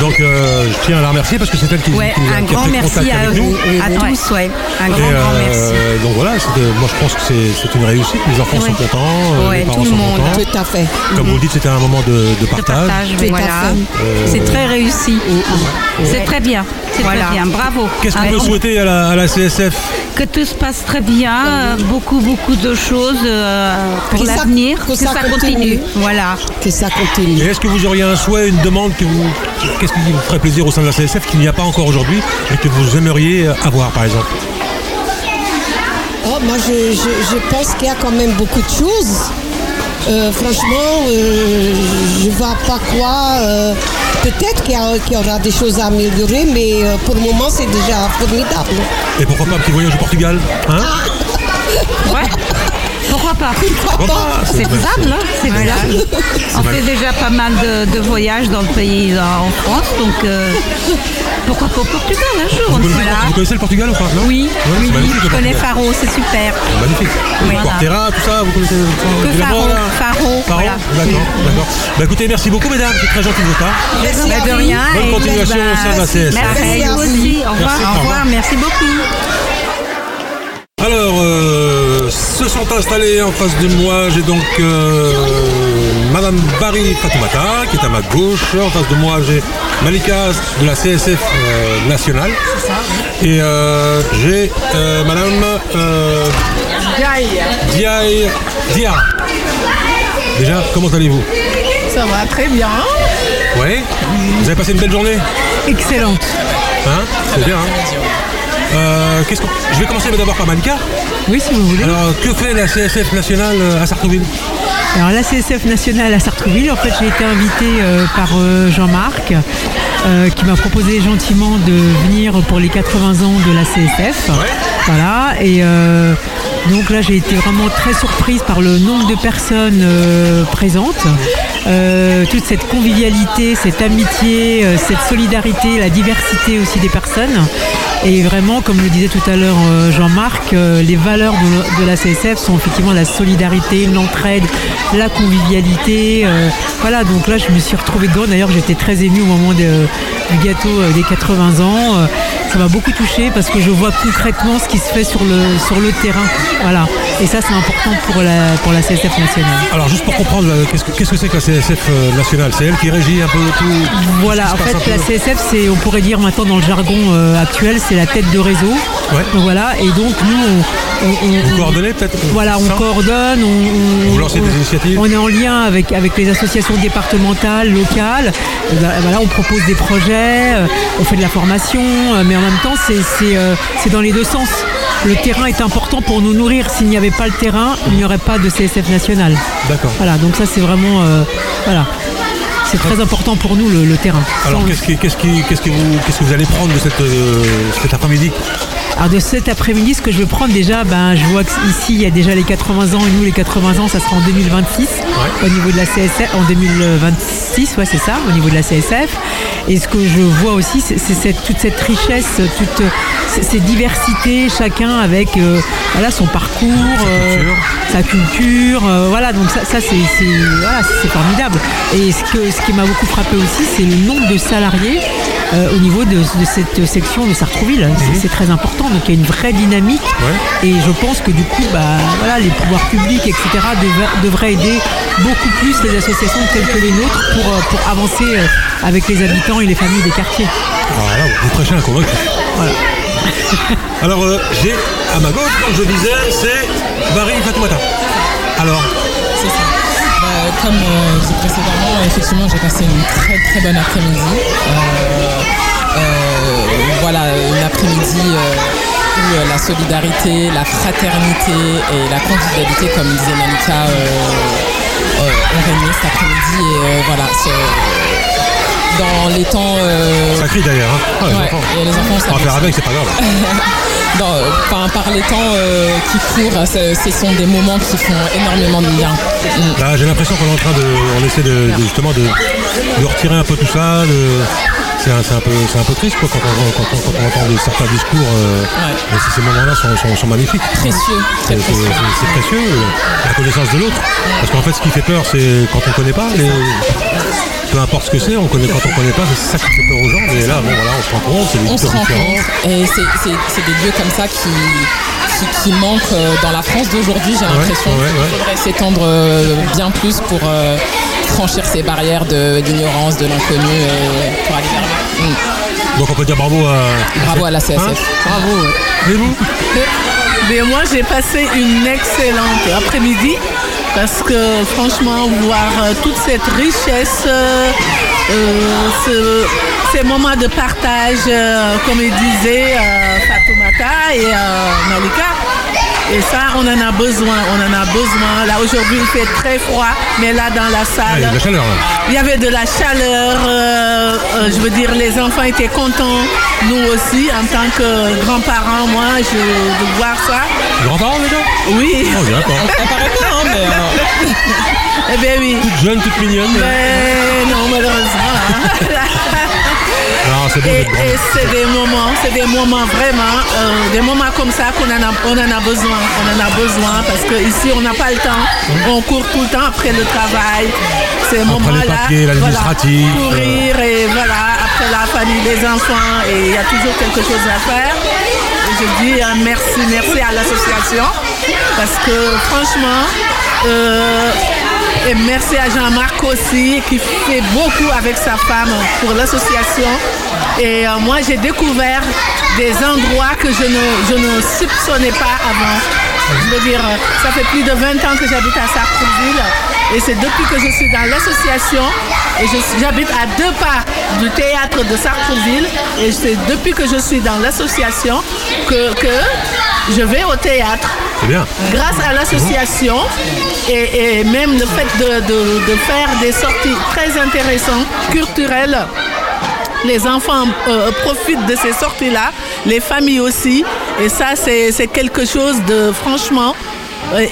Donc je tiens à la remercier parce que c'est elle qui, ouais, qui, un grand merci à vous, à tous, ouais. Un grand, grand merci. Donc voilà, moi je pense que c'est une réussite, les enfants sont contents, les parents tout le sont monde. contents. Tout à fait. Comme vous le dites, c'était un moment de, de partage. De partage voilà. C'est très réussi. C'est très bien. C'est très bien. Bravo. Qu'est-ce qu'on peut souhaiter à la, à la, CSF Que tout se passe très bien. beaucoup, beaucoup de choses euh, pour l'avenir. Que, ça, continue. Voilà. Que ça continue. Et est-ce que vous auriez un souhait, une demande que vous, qu'est-ce qui vous ferait plaisir au sein de la CSF qu'il n'y a pas encore aujourd'hui et que vous aimeriez avoir, par exemple? Oh, moi, je, je, je pense qu'il y a quand même beaucoup de choses Euh, franchement, euh, je ne vois pas quoi. euh, Peut-être qu'il y, aura des choses à améliorer, mais pour le moment, c'est déjà formidable. Et pourquoi pas un petit voyage au Portugal hein? Ouais. Pas pas C'est faisable, hein C'est faisable. On fait déjà pas mal de, de voyages dans le pays, en France, donc euh, pourquoi pas au Portugal un jour vous on connaissez, vous connaissez le Portugal ou pas non? Oui, Ouais, oui, oui, magnifique, je connais. Faro, c'est super. Magnifique. Oui. Portera, tout ça, vous connaissez Que vous Faro, Faro, Faro voilà. D'accord, d'accord. Bah écoutez, merci beaucoup mesdames, c'est très gentil de votre part. Bah, de rien. Bonne continuation au sein de la CSF. Merci à vous aussi. aussi. Au revoir. Merci, Au revoir, merci beaucoup. Se sont installés en face de moi. J'ai donc euh, Madame Barry Fatoumata qui est à ma gauche. En face de moi, j'ai Malika de la CSF euh, nationale. Et euh, j'ai euh, Madame Diaye Dia. Déjà, comment allez-vous? Ça va très bien. Oui Vous avez passé une belle journée? Excellente. Hein? C'est bien, hein? Euh, qu'est-ce que- Je vais commencer d'abord par Malika. Oui, si vous voulez. Alors, que fait la CSF nationale euh, à Sartrouville Alors la CSF nationale à Sartrouville, en fait j'ai été invitée euh, par euh, Jean-Marc qui m'a proposé gentiment de venir pour les 80 ans de la CSF. Voilà, et donc là j'ai été vraiment très surprise par le nombre de personnes présentes. Euh, toute cette convivialité, cette amitié, euh, cette solidarité, la diversité aussi des personnes. Et vraiment, comme le disait tout à l'heure euh, Jean-Marc, euh, les valeurs de, la CSF sont effectivement la solidarité, l'entraide, la convivialité. euh, voilà, donc là, je me suis retrouvée dedans. D'ailleurs, j'étais très émue au moment du gâteau des 80 ans. Ça m'a beaucoup touchée parce que je vois concrètement ce qui se fait sur le, sur le terrain. Voilà. Et ça, c'est important pour la, pour la CSF nationale. Alors juste pour comprendre, euh, qu'est-ce que c'est que la CSF euh, nationale? C'est elle qui régit un peu tout Voilà, en fait, la CSF, c'est, on pourrait dire maintenant dans le jargon euh, actuel, c'est la tête de réseau. Ouais. Donc voilà, et donc nous, on, on- on- Vous coordonnez peut-être Voilà, on coordonne, on, Vous lancez des initiatives? On est en lien avec, avec les associations départementales, locales. Ben, voilà, on propose des projets, on fait de la formation, mais en même temps, c'est dans les deux sens. Le terrain est important pour nous nourrir. S'il n'y avait pas le terrain, il n'y aurait pas de CSF national. D'accord. Voilà, donc ça c'est vraiment, euh, voilà, c'est très important pour nous le, le terrain. Alors qu'est-ce que vous qu'est-ce que vous allez prendre de cette, euh, cet après-midi? Alors de cet après-midi, ce que je veux prendre déjà, ben, je vois qu'ici il y a déjà les 80 ans et nous les 80 ans, ça sera en 2026 au niveau de la CSF, en 2026, ouais c'est ça, au niveau de la CSF. Et ce que je vois aussi, c'est cette- toute cette richesse, toute euh, c- ces diversités, chacun avec euh, voilà, son parcours, euh, sa culture, euh, voilà, donc ça, ça, c'est voilà, c'est formidable. Et ce, que, ce qui m'a beaucoup frappé aussi, c'est le nombre de salariés euh, au niveau de, de cette section de Sartrouville. C'est- C'est très important, donc il y a une vraie dynamique. Et je pense que du coup, bah, voilà, les pouvoirs publics, etc., dev- devraient aider beaucoup plus les associations telles que les nôtres pour, euh, pour avancer euh, avec les habitants et les familles des quartiers. Alors là, vous prêchez un convaincu. Voilà. <laughs> Alors euh, j'ai à ma gauche, comme je disais, c'est Barry Fatoumata. Alors, C'est ça. Bah, comme euh, dit précédemment, effectivement, j'ai passé une très très bonne après-midi. Euh, euh, voilà, une après-midi euh, où la solidarité, la fraternité et la convivialité, comme disait euh, ont régné cet après-midi. Et voilà, c'est dans les temps. ça crie d'ailleurs. Hein. Ah, les enfants. et les enfants, ça On va faire avec, c'est pas grave. <laughs> dans- enfin, par les temps euh, qui courent, ce, ce sont des moments qui font énormément de bien. Là, j'ai l'impression qu'on est en train de, on essaie de, de- justement de, de retirer un peu tout ça. c'est un, un peu, un peu triste quoi, quand, on, quand, on- quand on entend de certains discours. euh, ces- moments-là sont, sont- sont magnifiques. Précieux, C'est précieux, euh, la connaissance de l'autre. Parce qu'en fait, ce qui fait peur, c'est quand on connaît pas. Les... Peu importe ce que c'est, on connaît quand on connaît pas, c'est ça qui fait peur aux gens. Et là, bon, voilà, on se rend compte, c'est des On se histoires rend différentes. compte. Et c'est- des lieux comme ça qui, qui, qui manquent euh, dans la France d'aujourd'hui, j'ai l'impression. ouais, ouais. Il faudrait s'étendre euh, bien plus pour euh, franchir ces barrières de l'ignorance, de l'inconnu pour aller vers Mm. Donc on peut dire bravo à. Bravo à la CSF. Hein Bravo. Et vous Mais moi, j'ai passé une excellente après-midi parce que franchement, voir euh, toute cette richesse, euh, euh, ce- ces moments de partage, comme il disait Fatoumata et Malika, Et ça, on en a besoin, on en a besoin. Là, aujourd'hui, il fait très froid, mais là, dans la Ah, salle, il y il y avait de la chaleur. euh, euh, je veux dire, les enfants étaient contents. Nous aussi, en tant que grands-parents, moi, je, de voir ça. Grands-parents déjà? Oui. Oh, <laughs> Eh bien oui. Toute jeune, toute mignonne. Mais non, malheureusement. Non, c'est bon Et, c'est des moments, c'est des moments vraiment, euh, des moments comme ça qu'on en a, on en a besoin. On en a besoin parce qu'ici on n'a pas le temps. On court tout le temps après le travail. Ces les moments-là, papiers, l'administratif, euh. courir et voilà, après la famille, les enfants et il y a toujours quelque chose à faire. Et je dis merci, merci à l'association parce que franchement, euh, et merci à Jean-Marc aussi qui fait beaucoup avec sa femme pour l'association. Et euh, moi, j'ai découvert des endroits que je ne, je ne soupçonnais pas avant. Je veux dire, ça fait plus de 20 ans que j'habite à Sartrouville. Et c'est depuis que je suis dans l'association. Et j'habite à deux pas du théâtre de Sartrouville. Et c'est depuis que je suis dans l'association que, je vais au théâtre grâce à l'association et, même le fait de, faire des sorties très intéressantes, culturelles, les enfants euh, profitent de ces sorties-là, les familles aussi. Et ça, c'est quelque chose de franchement.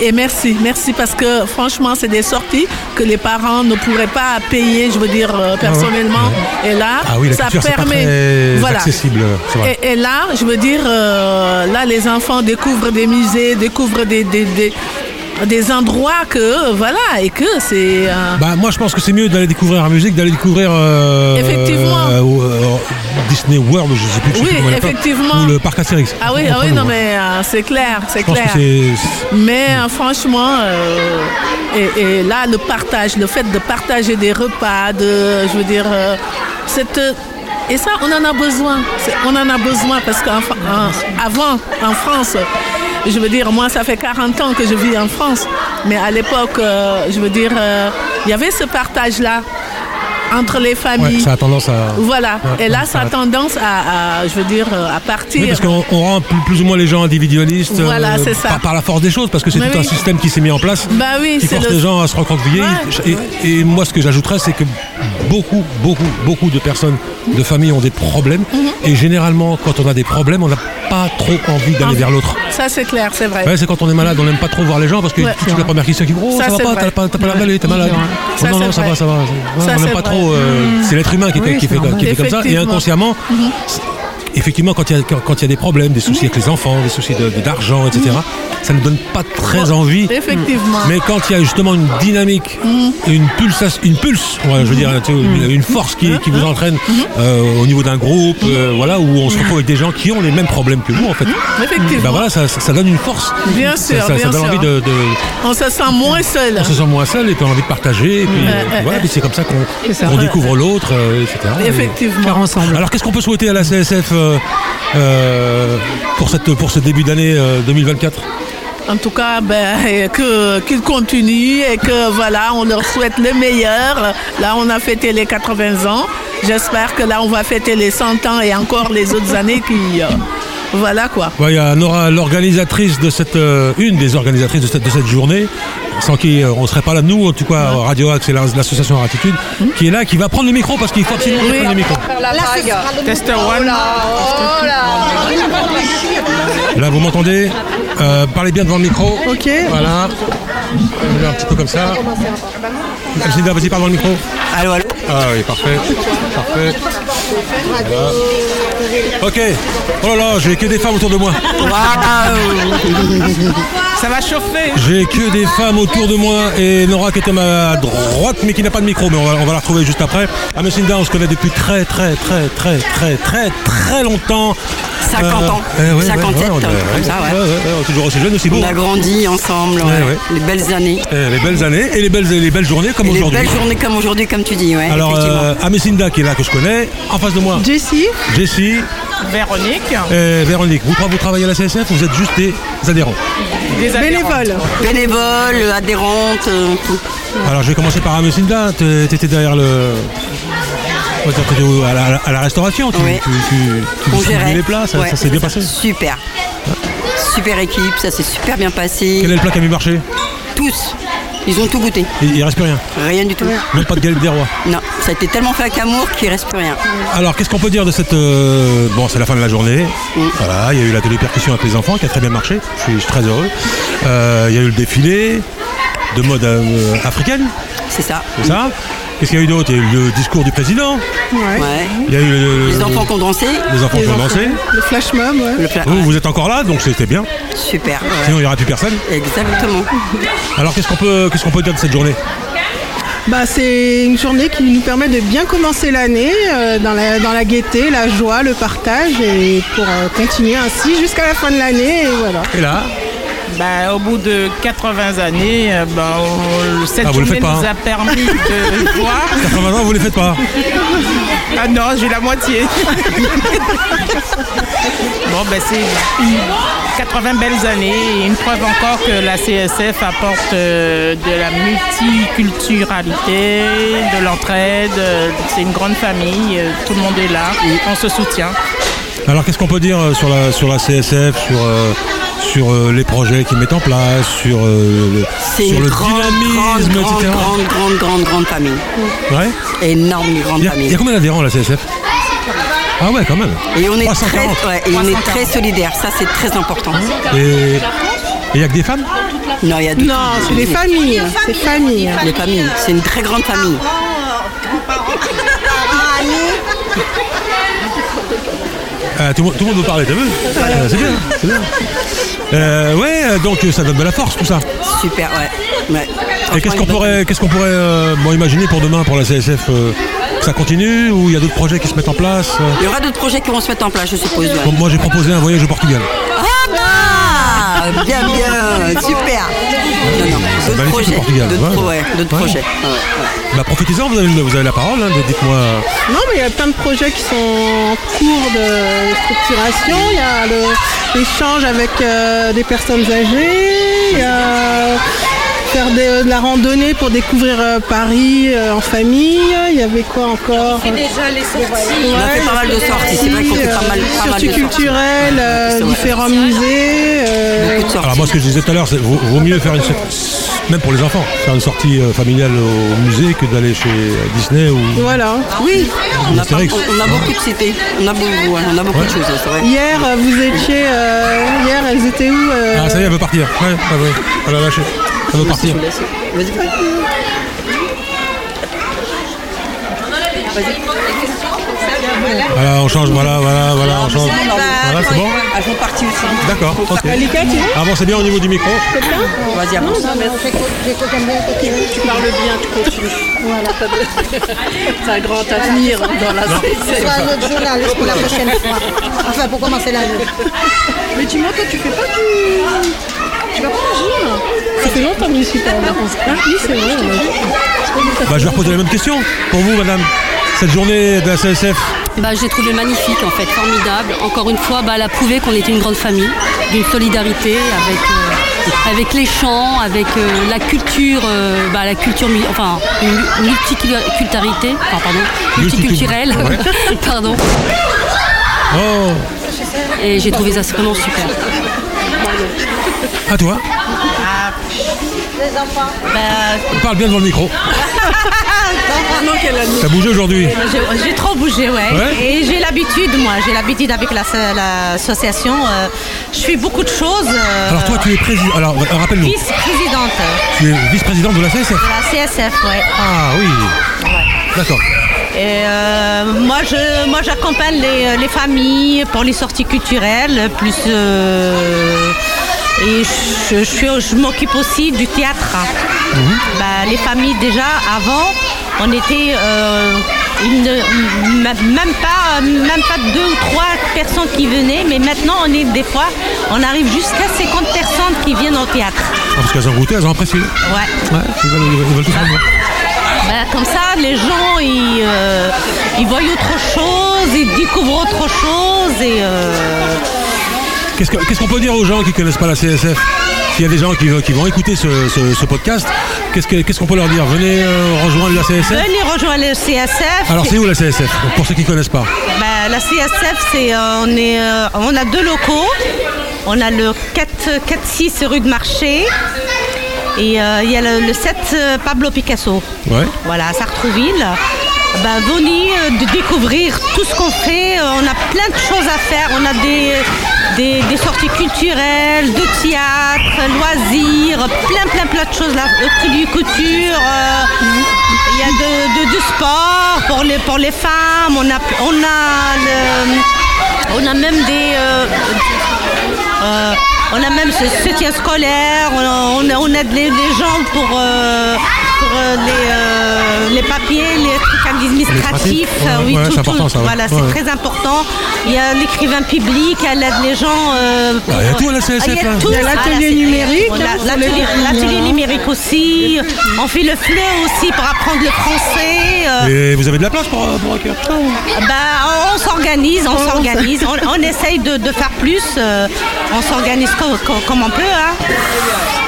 Et merci, merci parce que franchement, c'est des sorties que les parents ne pourraient pas payer, je veux dire, euh, personnellement. Et là, Ah oui, la ça culture, c'est pas permet. très voilà. accessible, vrai. Et, et là, je veux dire, euh, là, les enfants découvrent des musées, découvrent des, des, des, des endroits que, voilà, et que c'est. euh, Bah, moi, je pense que c'est mieux d'aller découvrir la musique, d'aller découvrir euh, Effectivement. euh, Disney World, je sais plus. je sais Oui, plus effectivement. Ou le parc Astérix. Ah oui, ah oui, non, mais c'est clair, c'est clair. Mais franchement, et, et là, le partage, le fait de partager des repas, de, je veux dire, cette, et ça, on en a besoin. On en a besoin parce qu'avant, en France, je veux dire, moi, ça fait 40 ans que je vis en France, mais à l'époque, euh, je veux dire, euh, il y avait ce partage-là entre les familles. Ouais, ça a tendance à. Voilà. Ouais, Et là, ça a tendance à, à, je veux dire, euh, à partir. Oui, parce qu'on on rend plus, plus ou moins les gens individualistes Voilà, c'est ça. Par, par la force des choses, parce que c'est tout un système qui s'est mis en place, Bah oui, qui force le- les gens à se recroqueviller. Ouais. Et, et moi, ce que j'ajouterais, c'est que beaucoup, beaucoup, beaucoup de personnes, de familles ont des problèmes. Mhm. Et généralement, quand on a des problèmes, on n'a pas trop envie d'aller Envie. vers l'autre. Ça, c'est clair, c'est vrai. Ouais, c'est quand on est malade, on n'aime pas trop voir les gens parce que Ouais. c'est la première question qui Oh, Ça, ça, va pas, t'as pas, pas la maladie, t'es malade. Ça, Oh, non, non, ça va, ça va. Ça, on n'aime pas vrai. trop. euh, Mm. C'est l'être humain qui, fait, qui, fait, c'est qui fait comme ça. Et inconsciemment, Mhm. Effectivement, quand il y, a- quand- y a des problèmes, des soucis avec les enfants, des soucis de- de- d'argent, etc., ça ne donne pas très envie. Effectivement. Mais quand il y a justement une dynamique, une pulsation, une pulse, ouais, je veux dire, sais, une, une force qui, qui vous entraîne euh, au niveau d'un groupe, euh, voilà, où on se retrouve avec des gens qui ont les mêmes problèmes que vous, en fait. Effectivement. Ben voilà, ça, ça- donne une force. Bien Ça- sûr, ça, donne sûr. envie de, de- On se sent moins seul. on se sent moins seul et puis on a envie de partager. Et puis, euh, voilà, puis c'est comme ça qu'on découvre l'autre, etc. Effectivement. Faire ensemble. Alors qu'est-ce qu'on peut souhaiter à la CSF pour, cette, pour ce début d'année euh, 2024 En tout cas, ben, qu'ils continuent et que voilà, on leur souhaite le meilleur. Là, on a fêté les 80 ans. J'espère que là, on va fêter les 100 ans et encore les autres années qui. Voilà quoi. Ouais, Il y a Nora, l'organisatrice de cette, euh, une des organisatrices de cette, de cette journée, sans qui euh, on ne serait pas là, nous, en tout cas, Radio Axe et la- l'association Ratitude, qui est là, qui va prendre le micro parce qu'il faut absolument Oui. prenne le micro. Test one. Là, vous m'entendez Euh, Parlez bien devant le micro. Ok. Voilà. Je vais un petit peu comme ça. Vas-y, parle dans le micro. Allô, allô Ah oui, parfait. Parfait. Voilà. <laughs> Ok. Oh là là, j'ai que des femmes autour de moi. Ça va chauffer J'ai que des femmes autour de moi et Nora qui est à ma droite mais qui n'a pas de micro, mais on va, on va la retrouver juste après. Amesinda, on se connaît depuis très très très très très très très longtemps. 50 ans. eh ouais, 57, ouais, ouais, on est- comme ça, ouais. ouais, ouais, on est toujours aussi jeune, aussi beau. On a grandi ensemble, ouais. Ouais, ouais. les belles années. Eh, les belles années et les belles, les belles journées comme Et les aujourd'hui. belles journées comme aujourd'hui, comme tu dis, ouais. Alors, euh, Amesinda qui est là, que je connais, en face de moi. Jessie. Jessie Véronique. et Véronique. Vous vous travaillez à la CSF ou vous êtes juste des adhérents Bénévoles. Bénévole, adhérente, euh, tout. Alors, je vais commencer par Amesinda. T'é- T'étais derrière le. à la, à la restauration, tu, Oui. tu, tu- tu gérait. les plats, ça, Ouais, ça s'est bien c'est passé Super. super équipe, ça s'est super bien passé. Quel est le plat qui a mieux marché? Tous. Ils ont tout goûté. Il, il reste plus rien. Rien du tout. Même pas de galette des rois. Non, ça a été tellement fait avec amour qu'il reste plus rien. Alors, qu'est-ce qu'on peut dire de cette. euh, Bon, c'est la fin de la journée. Voilà, il y a eu la télépercussion avec les enfants qui a très bien marché. Je suis, je suis très heureux. Euh, il y a eu le défilé de mode euh, africaine. C'est ça. C'est ça Qu'est-ce qu'il y a eu d'autre? Il y a eu le discours du président. Ouais. Il y a eu le- Les enfants qui ont dansé. Les enfants qui ont dansé. Le flash mob, ouais. Le fla- Vous, vous êtes encore là, donc c'était bien. Super. ouais. Sinon, il n'y aura plus personne. Exactement. Alors, qu'est-ce qu'on peut, qu'est-ce qu'on peut dire de cette journée? Bah, c'est une journée qui nous permet de bien commencer l'année euh, dans, la, dans la gaieté, la joie, le partage et pour euh, continuer ainsi jusqu'à la fin de l'année. Et voilà. Et là? Ben, au bout de 80 années, euh, ben, on- cette Ah, vous le journée faites pas, nous hein. a permis de <laughs> voir. 80 ans, vous les faites pas Ah non, j'ai la moitié. <laughs> bon, ben c'est une- 80 belles années et une preuve encore que la CSF apporte euh, de la multiculturalité, de l'entraide. euh, C'est une grande famille, euh, tout le monde est là, on se soutient. Alors, qu'est-ce qu'on peut dire euh, sur la, sur la CSF, sur, euh, sur euh, les projets qu'ils mettent en place, sur, euh, le, C'est sur une le grande, grande, dynamisme, grande, etc. grande, grande, grande, grande famille. Ouais Énorme, grande Il y, a, il famille. y a combien d'adhérents à la CSF Ah ouais, quand même. Et on est, très, 340. ouais, et on est très solidaires, ça c'est très important. Et il n'y a que des femmes? Non, il y a Non, c'est des familles. C'est famille. Les familles, c'est une très grande famille. Ah, tout, le monde- tout le monde veut parler, t'as vu? Euh, C'est bien, c'est bien. Euh, ouais, euh, donc ça donne de la force tout ça. Super, ouais. ouais. Et qu'est-ce qu'on pourrait, qu'est-ce qu'on pourrait euh, bon, imaginer pour demain pour la CSF euh, Ça continue ou il y a d'autres projets qui se mettent en place Il y aura d'autres projets qui vont se mettre en place, je suppose. ouais. Bon, Moi j'ai proposé un voyage au Portugal. Ah, bien, bien, super. Non, non, C'est d'autres projets. D'autres ouais. pro- projets. Ouais, ouais. Bah profitez-en, vous avez, vous avez la parole, hein, dites-moi. Non, mais il y a plein de projets qui sont en cours de structuration. Il y a l'échange avec euh, des personnes âgées. Il y a faire des- de la randonnée pour découvrir euh, Paris euh, en famille. Il y avait quoi encore déjà les sorties. Ouais, On a fait pas mal de sorties, c'est vrai qu'on fait pas mal, pas mal de Sorties sorties. culturelles, euh, différents musées. euh, Alors moi ce que je disais tout à l'heure, c'est vaut, vaut mieux faire une même pour les enfants, faire une sortie euh, familiale au musée que d'aller chez Disney ou. Voilà. Oui, on a, pas- on- on a beaucoup de cités. On a beaucoup, ouais, on a beaucoup de choses, c'est vrai. Hier, euh, vous étiez. euh, hier, elles étaient où euh, Ah ça y est, elle veut partir. Ouais, ouais, ouais. Elle a lâché. Elle veut partir. Vas-y, Voilà, on change, voilà, voilà, voilà, on change. Voilà, c'est bon Elles font partie aussi. D'accord, ok. Malika, tu veux Avancez bien au niveau du micro. Vas-y, avance. Tu parles bien, tu continues. Voilà, <laughs> t'as un grand avenir dans la. Soit un autre journaliste pour la prochaine fois. Enfin, pour commencer l'année. Mais dis-moi, toi, tu fais pas du. Tu vas pas au gym Ça fait longtemps que je suis pas là. Ah oui, c'est vrai. Bah, je vais reposer la même question. Pour vous, madame, cette journée de la CSF, Bah, j'ai trouvé magnifique en fait, formidable. Encore une fois, bah, elle a prouvé qu'on était une grande famille, d'une solidarité avec, euh, avec les chants, avec euh, la culture, euh, bah, la culture, enfin une multiculturalité, enfin pardon, multiculturelle, <laughs> Ouais. pardon. oh, Et j'ai trouvé ça vraiment super. À toi. Les enfants. Parle bien devant le micro. T'as bougé aujourd'hui J'ai j'ai trop bougé, ouais. Ouais. Et j'ai l'habitude, moi, j'ai l'habitude avec la- l'association. euh, je fais beaucoup de choses. euh, Alors toi, tu es président. Alors, rappelle-nous. Vice-présidente Tu es vice-présidente de la CSF. de la CSF, ouais. Ah oui. D'accord. Et euh, moi, je, moi, j'accompagne les, les familles pour les sorties culturelles, plus. Et je, je, m'occupe aussi du théâtre. Bah, les familles, déjà, avant, on était euh, une- même, pas, même pas deux ou trois personnes qui venaient, mais maintenant, on est des fois, on arrive jusqu'à 50 personnes qui viennent au théâtre. Ah, parce qu'elles ont goûté, elles ont apprécié. Ouais. Ouais, ils veulent, ils veulent tout. Ben, comme ça, les gens, ils, euh, ils voient autre chose, ils découvrent autre chose et euh, Qu'est-ce que- qu'est-ce qu'on peut dire aux gens qui connaissent pas la CSF S'il y a des gens qui, qui vont écouter ce, ce- ce podcast, qu'est-ce que- qu'est-ce qu'on peut leur dire? Venez euh, rejoindre la CSF venez rejoindre le CSF. Alors c'est où la CSF Pour ceux qui connaissent pas? Ben, La CSF, c'est, euh, on, est, euh, on a deux locaux. On a le 4 4-6 rue de Marché. Et il y a le, le 7 euh, Pablo Picasso. Ouais. Voilà, à Sartrouville. Ben, euh, de découvrir tout ce qu'on fait. Euh, On a plein de choses à faire. On a des, des, sorties culturelles, de théâtre, loisirs, plein, plein, plein de choses là. Euh, Tribu couture. euh, Il y a de, de- du sport pour les, pour les femmes. On a, on a, on a même des. euh, euh, on a même ce soutien scolaire, on, aide les, gens pour, euh, pour euh, les, euh, les papiers, les trucs administratifs. Ouais, oui, ouais, tout, c'est important, tout. ça, ouais. Voilà, c'est très important. Il y a l'écrivain public, elle aide les gens. euh, pour- Ah, il y a tout à la CSF, Ah, il y a là. tout. Il y a Ah, l'atelier la C- numérique, hein, l'atelier- numérique aussi. On fait le FLE aussi pour apprendre le français. euh, Et vous avez de la place pour, pour accueillir tout ça ou- bah, on s'organise, on s'organise, on, on essaye de, de faire plus, euh, on s'organise co- co- comme on peut. hein.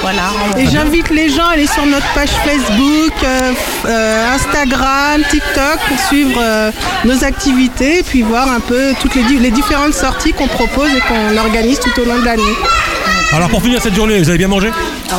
Voilà. on- Et j'invite les gens à aller sur notre page Facebook, euh, f- euh, Instagram, TikTok pour suivre euh, nos activités et puis voir un peu toutes les différentes sorties qu'on propose et qu'on organise tout au long de l'année. Alors pour finir cette journée, vous avez bien mangé?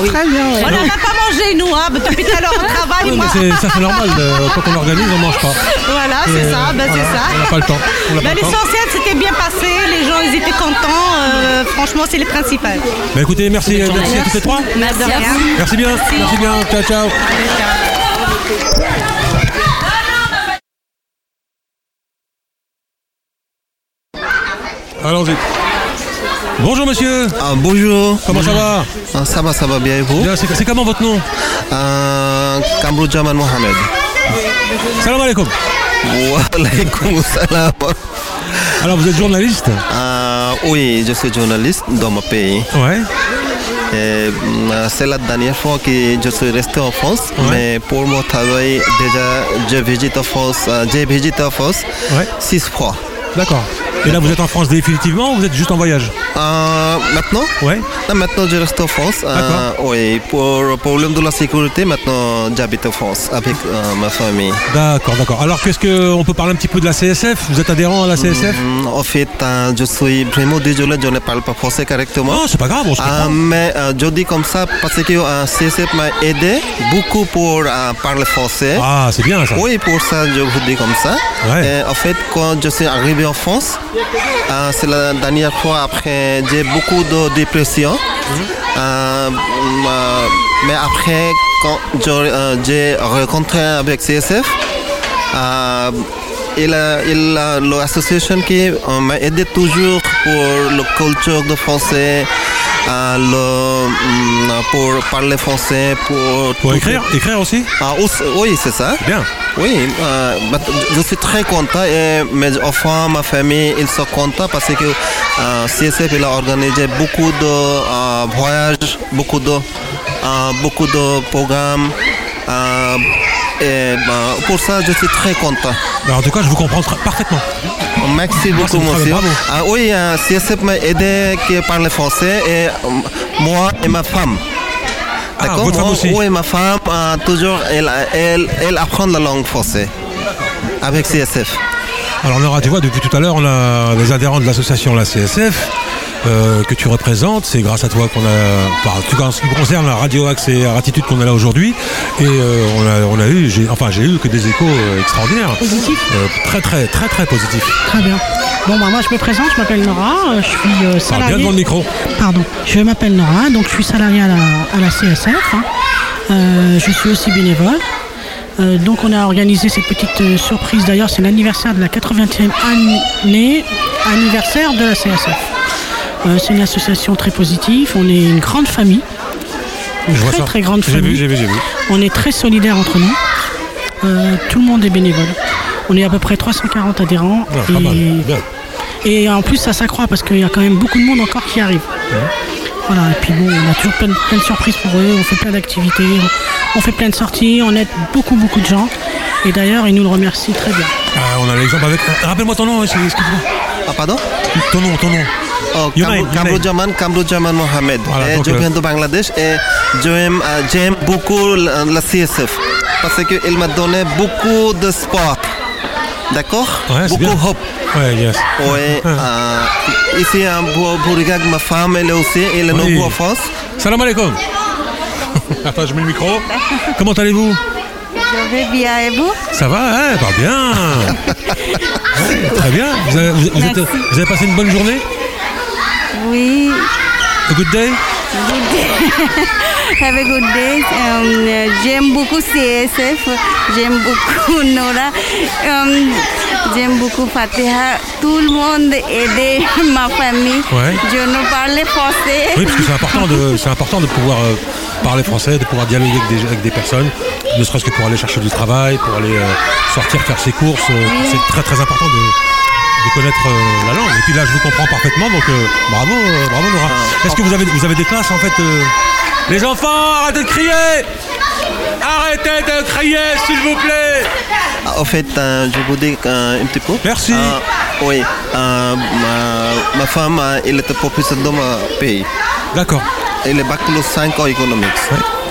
Très bien. ouais. On n'a pas mangé, nous, hein, depuis tout à l'heure on <laughs> travaille. Oui, moi. mais c'est- ça c'est normal, de- quand on organise, on mange pas. Voilà, Et, c'est ça, voilà, c'est ça. On n'a pas le temps. On n'a pas Bah, le temps. L'essentiel, c'était bien passé, les gens, ils étaient contents. euh, franchement, c'est le principal. Bah écoutez, merci, merci à toutes les trois. Merci à vous. Merci bien, merci bien, ciao ciao. Allons-y. Bonjour monsieur. Ah, bonjour. Comment ça va Ah, Ça va, ça va bien et vous Bien, c'est comment votre nom euh, Kamrujaman Mohamed. Salam alaikum. Wa alaikum salam. Alors vous êtes journaliste Euh, Oui, je suis journaliste dans mon pays. Ouais. Euh, C'est la dernière fois que je suis resté en France, Ouais. mais pour mon travail, déjà, je visite en France, euh, j'ai visité en France Ouais. six fois. D'accord. Et là vous êtes en France définitivement ou vous êtes juste en voyage Euh, maintenant Ouais. Non, maintenant je reste en France. Euh, oui, pour le problème de la sécurité, maintenant j'habite en France avec euh, ma famille. D'accord, d'accord. Alors qu'est-ce que on peut parler un petit peu de la CSF Vous êtes adhérent à la CSF Mm, En fait, je suis vraiment désolé, je ne parle pas français correctement. Non, c'est pas grave, on se mais je dis comme ça parce que euh, CSF m'a aidé beaucoup pour parler français. Ah, c'est bien ça. Oui, pour ça, je vous dis comme ça. Ouais. Et en fait, quand je suis arrivé en France, euh, c'est la dernière fois après, j'ai beaucoup de dépression. Euh, euh, mais après, quand j'ai rencontré avec CSF, il a, il l'association qui m'a aidé toujours pour la culture de français, le, hum, pour parler français, pour... Pour écrire Écrire aussi? Ah, aussi- oui, c'est ça. Bien. Oui, euh, bah, je suis très content et mes enfants, ma famille, ils sont contents parce que euh, CSF il a organisé beaucoup de euh, voyages, beaucoup de, euh, beaucoup de programmes. et bah, pour ça, je suis très content. Alors, en tout cas, je vous comprends parfaitement. Merci beaucoup, c'est très monsieur. bravo. Ah, oui, euh, CSF m'a aidé qui parle français et euh, moi et ma femme. Ah, D'accord? femme Moi, aussi Oui, ma femme, euh, toujours, elle, elle, elle apprend la langue française avec CSF. Alors Laura, tu vois, depuis tout à l'heure, on a les adhérents de l'association la CSF euh, que tu représentes. C'est grâce à toi qu'on a, enfin, en tout cas en ce qui concerne la radio axe et la attitude qu'on a là aujourd'hui. Et euh, on, a, on a eu, j'ai, enfin j'ai eu que des échos euh, extraordinaires. Positifs Très très très très positifs. Très bien. Bon, bah, moi, je me présente, je m'appelle Nora, je suis salariée. bien devant le micro. Pardon, je m'appelle Nora, donc je suis salariée à la, à la CSF. hein. Je suis aussi bénévole. Euh, donc on a organisé cette petite euh, surprise. D'ailleurs, c'est l'anniversaire de la 80e année anniversaire de la CSF. Euh, c'est une association très positive. On est une grande famille. Une Je vois très ça. très grande J'ai famille. vu, j'ai vu, j'ai vu. On est très solidaires entre nous. Euh, tout le monde est bénévole. On est à peu près 340 adhérents. Ah. Et en plus, ça s'accroît parce qu'il y a quand même beaucoup de monde encore qui arrive. Voilà, et puis bon, on a toujours plein, de- plein de surprises pour eux, on fait plein d'activités, on, on fait plein de sorties, on aide beaucoup, beaucoup de gens. Et d'ailleurs, ils nous le remercient très bien. Ah, on a l'exemple avec. euh, Rappelle-moi ton nom, hein, excuse-moi. Ah, pardon? Ton nom, ton nom. Oh, Kamrujaman Mohamed. Donc, je viens de Bangladesh et j'aime euh, beaucoup la, CSF parce qu'il m'a donné beaucoup de sport. D'accord? Ouais, c'est Beaucoup hop. Ouais, yes. Oui. <laughs> euh, ici, pour, pour regarder ma femme, elle est aussi, elle est Oui. en France. Salam alaikum. Attends, je mets le micro. Comment allez-vous? Je vais bien et vous Ça va, hein Bah bien. Très bien. Vous avez, vous- vous êtes- Merci. vous avez passé une bonne journée Oui. A good day Good day. <laughs> Have a good day. Um, j'aime beaucoup CSF. J'aime beaucoup <laughs> Nora. Um, j'aime beaucoup Fatiha. Tout le monde aide <laughs> ma famille. Ouais. Je ne parle français. Oui, parce que c'est important de, c'est important de pouvoir euh, parler français, de pouvoir dialoguer avec des, avec des personnes, ne serait-ce que pour aller chercher du travail, pour aller euh, sortir faire ses courses. euh, C'est très très important de, de connaître euh, la langue. Et puis là, je vous comprends parfaitement, donc euh, bravo, euh, bravo Nora. Est-ce que vous avez, vous avez des classes en fait Les enfants, arrêtez de crier Arrêtez de crier, s'il vous plaît Ah, En fait, euh, je vous dis euh, un petit peu. Merci. Euh, oui, euh, ma, ma femme, elle était professeure dans mon pays. D'accord. Elle est bac plus 5 en économics.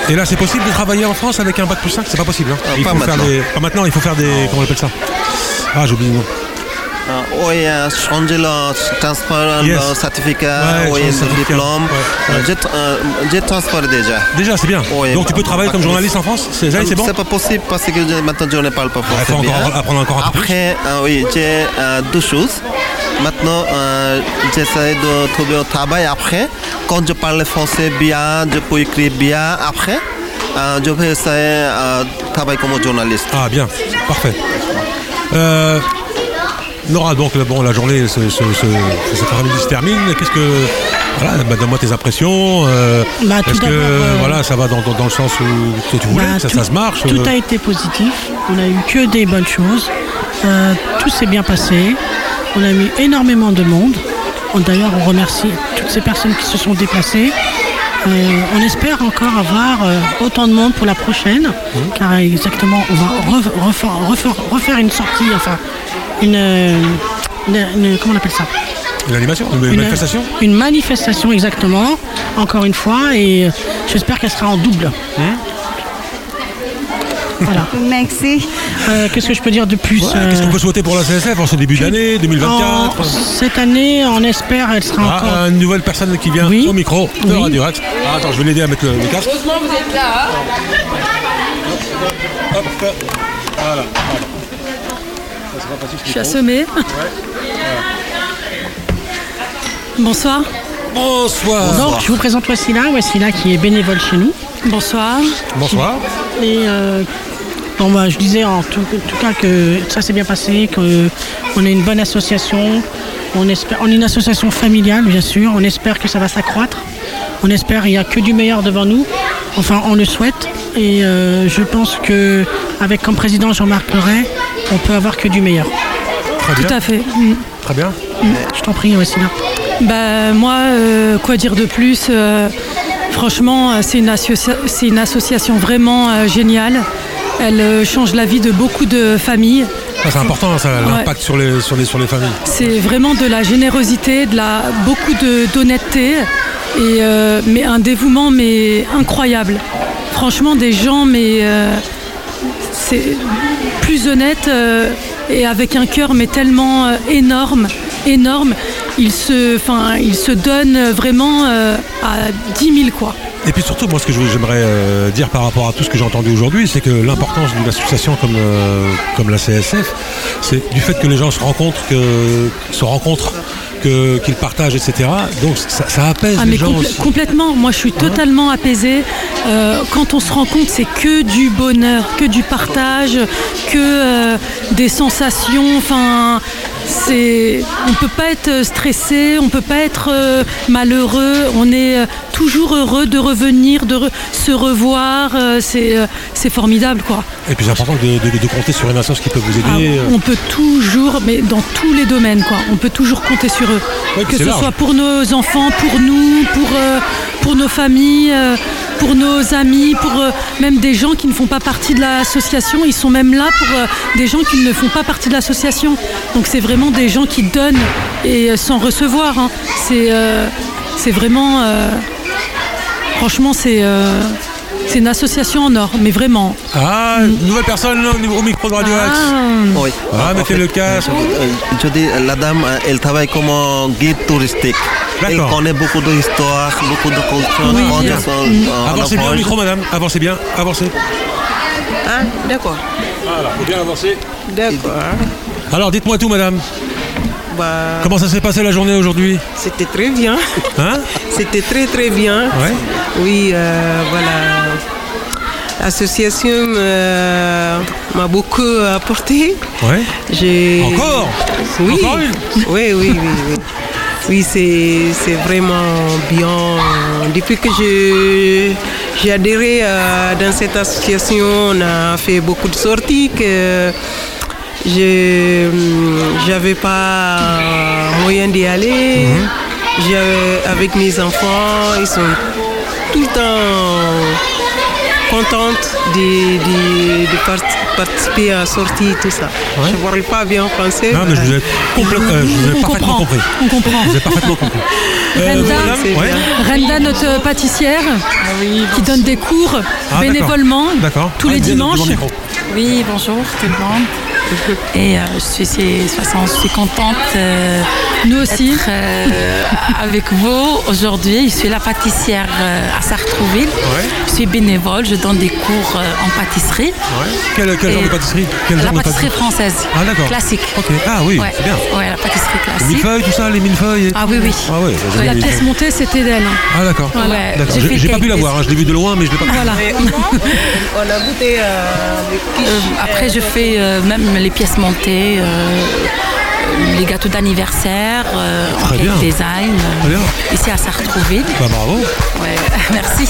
Et là, c'est possible de travailler en France avec un bac plus 5 C'est pas possible. hein Ah, il pas faut faire maintenant. des, pas maintenant, il faut faire des. Comment on appelle ça? Ah, j'ai oublié le nom. Euh, oui, euh, changer le transfert, Yes. le certificat, Ouais, oui, le diplôme. Ouais, J'ai euh, transféré déjà. Déjà, c'est bien. Oui, Donc tu peux travailler comme journaliste en France? C'est bon? C'est pas possible parce que maintenant je ne parle pas français. encore bien. apprendre encore un peu Après, oui, j'ai deux choses. Maintenant, euh, j'essaie de trouver un travail après. Quand je parle français bien, je peux écrire bien après. euh, je vais essayer de travailler comme journaliste. Ah, bien, parfait. Nora, donc bon, la journée, ce, ce, ce, cet après-midi se termine. Qu'est-ce que. Voilà, bah, donne-moi tes impressions. euh, Bah, Est-ce que euh, voilà, ça va dans, dans- dans le sens où tu voulais, Bah, que ça, tout, ça se marche Tout euh, a été positif. On a eu que des bonnes choses. Euh, tout s'est bien passé. On a eu énormément de monde. On- D'ailleurs, on remercie toutes ces personnes qui se sont déplacées. Euh, on espère encore avoir euh, autant de monde pour la prochaine, Mmh. car exactement, on va re- refaire, refaire- refaire une sortie, enfin, une, euh, une- une- comment on appelle ça? Une animation Une, Une- manifestation? Une manifestation, exactement, encore une fois, et euh, j'espère qu'elle sera en double. Mmh. Voilà. <laughs> Merci. Euh, Qu'est-ce que je peux dire de plus Ouais, Qu'est-ce qu'on peut souhaiter pour la CSF en ce début d'année 2024 En- Cette année, on espère, elle sera Ah, encore. une nouvelle personne qui vient au micro de Oui. Radio Axe. Ah, attends, je vais l'aider à mettre le, le casque. Heureusement, vous êtes là. Hop, voilà. Ça sera facile, ce Je suis assommée. Ouais. Bonsoir. Bonsoir. Donc, je vous présente Wassila, Wassila qui est bénévole chez nous. Bonsoir. Bonsoir. Et euh, bon, bah, je disais en tout, cas que ça s'est bien passé, qu'on est une bonne association. On, espère, on est une association familiale, bien sûr. On espère que ça va s'accroître. On espère qu'il n'y a que du meilleur devant nous. Enfin, on le souhaite. Et euh, je pense que avec comme président Jean-Marc Leray, on peut avoir que du meilleur. Très Tout bien. à fait. Mm. Très bien. Je t'en prie, Wassila. Bah, moi, euh, quoi dire de plus euh, Franchement, euh, c'est une, associa- c'est une association vraiment euh, géniale. Elle change la vie de beaucoup de familles. Ça, c'est important, ça, Ouais. l'impact sur les, sur, les, sur les familles. C'est vraiment de la générosité, de la, beaucoup d'honnêteté, et, mais un dévouement mais incroyable. Franchement, des gens, mais c'est plus honnête euh, et avec un cœur mais tellement euh, énorme, énorme. Ils se, donnent vraiment euh, à 10 000 quoi. Et puis surtout, moi, ce que j'aimerais dire par rapport à tout ce que j'ai entendu aujourd'hui, c'est que l'importance d'une association comme, comme la CSF, c'est du fait que les gens se rencontrent, que, se rencontrent, qu'ils partagent, etc. Donc ça, ça apaise Ah, les mais gens aussi. Hein complètement, moi je suis totalement apaisée. Euh, quand on se rend compte, c'est que du bonheur, que du partage, que euh, des sensations. Enfin, c'est, on peut pas être stressé, on peut pas être euh, malheureux. On est euh, toujours heureux de revenir, de re- se revoir. euh, c'est, euh, c'est formidable, quoi. Et puis c'est important de, de- de compter sur une association qui peut vous Ah, aider. euh. on peut toujours, mais dans tous les domaines, quoi. On peut toujours compter sur eux. Ouais, que ce large. soit pour nos enfants, pour nous, pour, euh, pour nos familles, euh, pour nos amis, pour euh, même des gens qui ne font pas partie de l'association. Ils sont même là pour euh, des gens qui ne font pas partie de l'association. Donc c'est vraiment des gens qui donnent et euh, sans recevoir. hein. C'est vraiment. franchement, c'est. C'est une association en or, mais vraiment. Ah, nouvelle personne là, au micro de Radio Axe. Oui. Ah, mettez le casque. Euh, Je dis, la dame, euh, elle travaille comme un guide touristique. Elle connaît beaucoup d'histoires, beaucoup de cultures. Oui, en- en Avancez bien au micro, madame. Avancez bien. Avancez. Ah, d'accord. Voilà, faut bien avancer. D'accord. Alors, dites-moi tout, madame. Bah, Comment ça s'est passé la journée aujourd'hui? C'était très bien. Hein? <laughs> C'était très très bien. Ouais. Oui, euh, voilà. L'association euh, m'a beaucoup apporté. Ouais. J'ai... Encore Oui. Encore une Oui, oui, oui. Oui, oui c'est, c'est vraiment bien. Depuis que je, j'ai adhéré euh, dans cette association, on a fait beaucoup de sorties que je n'avais pas moyen d'y aller. J'ai- avec mes enfants, ils sont tout le temps contentes de, de- de part- participer à la sortie, tout ça. Je ne parle pas bien français. Non, mais je vous ai <laughs> euh, je vous ai On parfaitement comprend. compris. On comprend. Je vous ai parfaitement compris. <laughs> Euh, Renda, madame, ouais. Renda, notre pâtissière, qui donne des cours Ah, bénévolement d'accord. tous Ah, les dimanches. Oui, bonjour tout le monde. <laughs> Et euh, je, suis, je suis contente euh, Nous aussi. euh, <laughs> avec vous aujourd'hui. Je suis la pâtissière euh, à Sartrouville. Je suis bénévole, je donne des cours euh, en pâtisserie. Ouais. Quel, quel genre de pâtisserie? Quel La genre de pâtisserie française. Ah, d'accord. Classique. Ah oui, Ouais. c'est bien. Ouais, la pâtisserie Les classique. millefeuilles, tout ça, les millefeuilles et Ah oui, oui. Ah ouais, La pièce montée, c'était d'elle. Ah d'accord. Ouais. D'accord. J'ai pas pu la voir, hein, je l'ai vu de loin, mais je l'ai pas. Voilà. <laughs> On a goûté euh, Euh, après, je fais euh, même les pièces montées, euh, les gâteaux d'anniversaire, euh, en Très cake bien. design, Très bien. euh, ici à Sartrouville. Bah bravo. Ouais, <laughs> merci.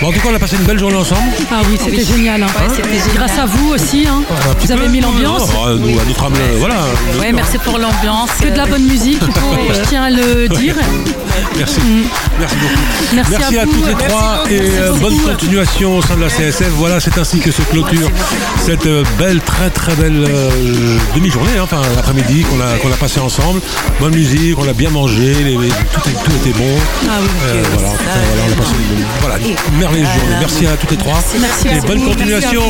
Bon, en tout cas, on a passé une belle journée ensemble. Ah oui, c'était génial. hein. Ouais, c'était génial. Grâce à vous aussi. hein. Vous avez peu. mis l'ambiance. Ah, nous, euh, voilà. Ouais, merci pour l'ambiance. Que de la bonne musique, il faut- <laughs> je tiens à le <laughs> dire. Merci. Merci beaucoup. Merci à toutes les trois et euh, bonne continuation au sein de la CSF. Voilà, c'est ainsi que se clôture cette euh, belle, très très belle euh, demi-journée, hein, enfin l'après-midi qu'on a, qu'on a passé ensemble. Bonne musique, on a bien mangé, les- tout, était bon. Ah oui. Euh, voilà, en tout cas, voilà, on a passé une, voilà, une merveilleuse journée. Merci à toutes les trois. Merci et bonne continuation.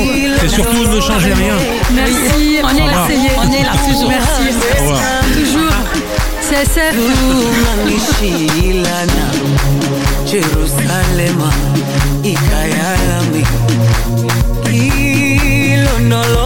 Et surtout, ne changez rien. Merci, on est là, on est là toujours. Merci. Au revoir. Toujours. se seruma nishilana Jerusalema ikayalami hilo nolo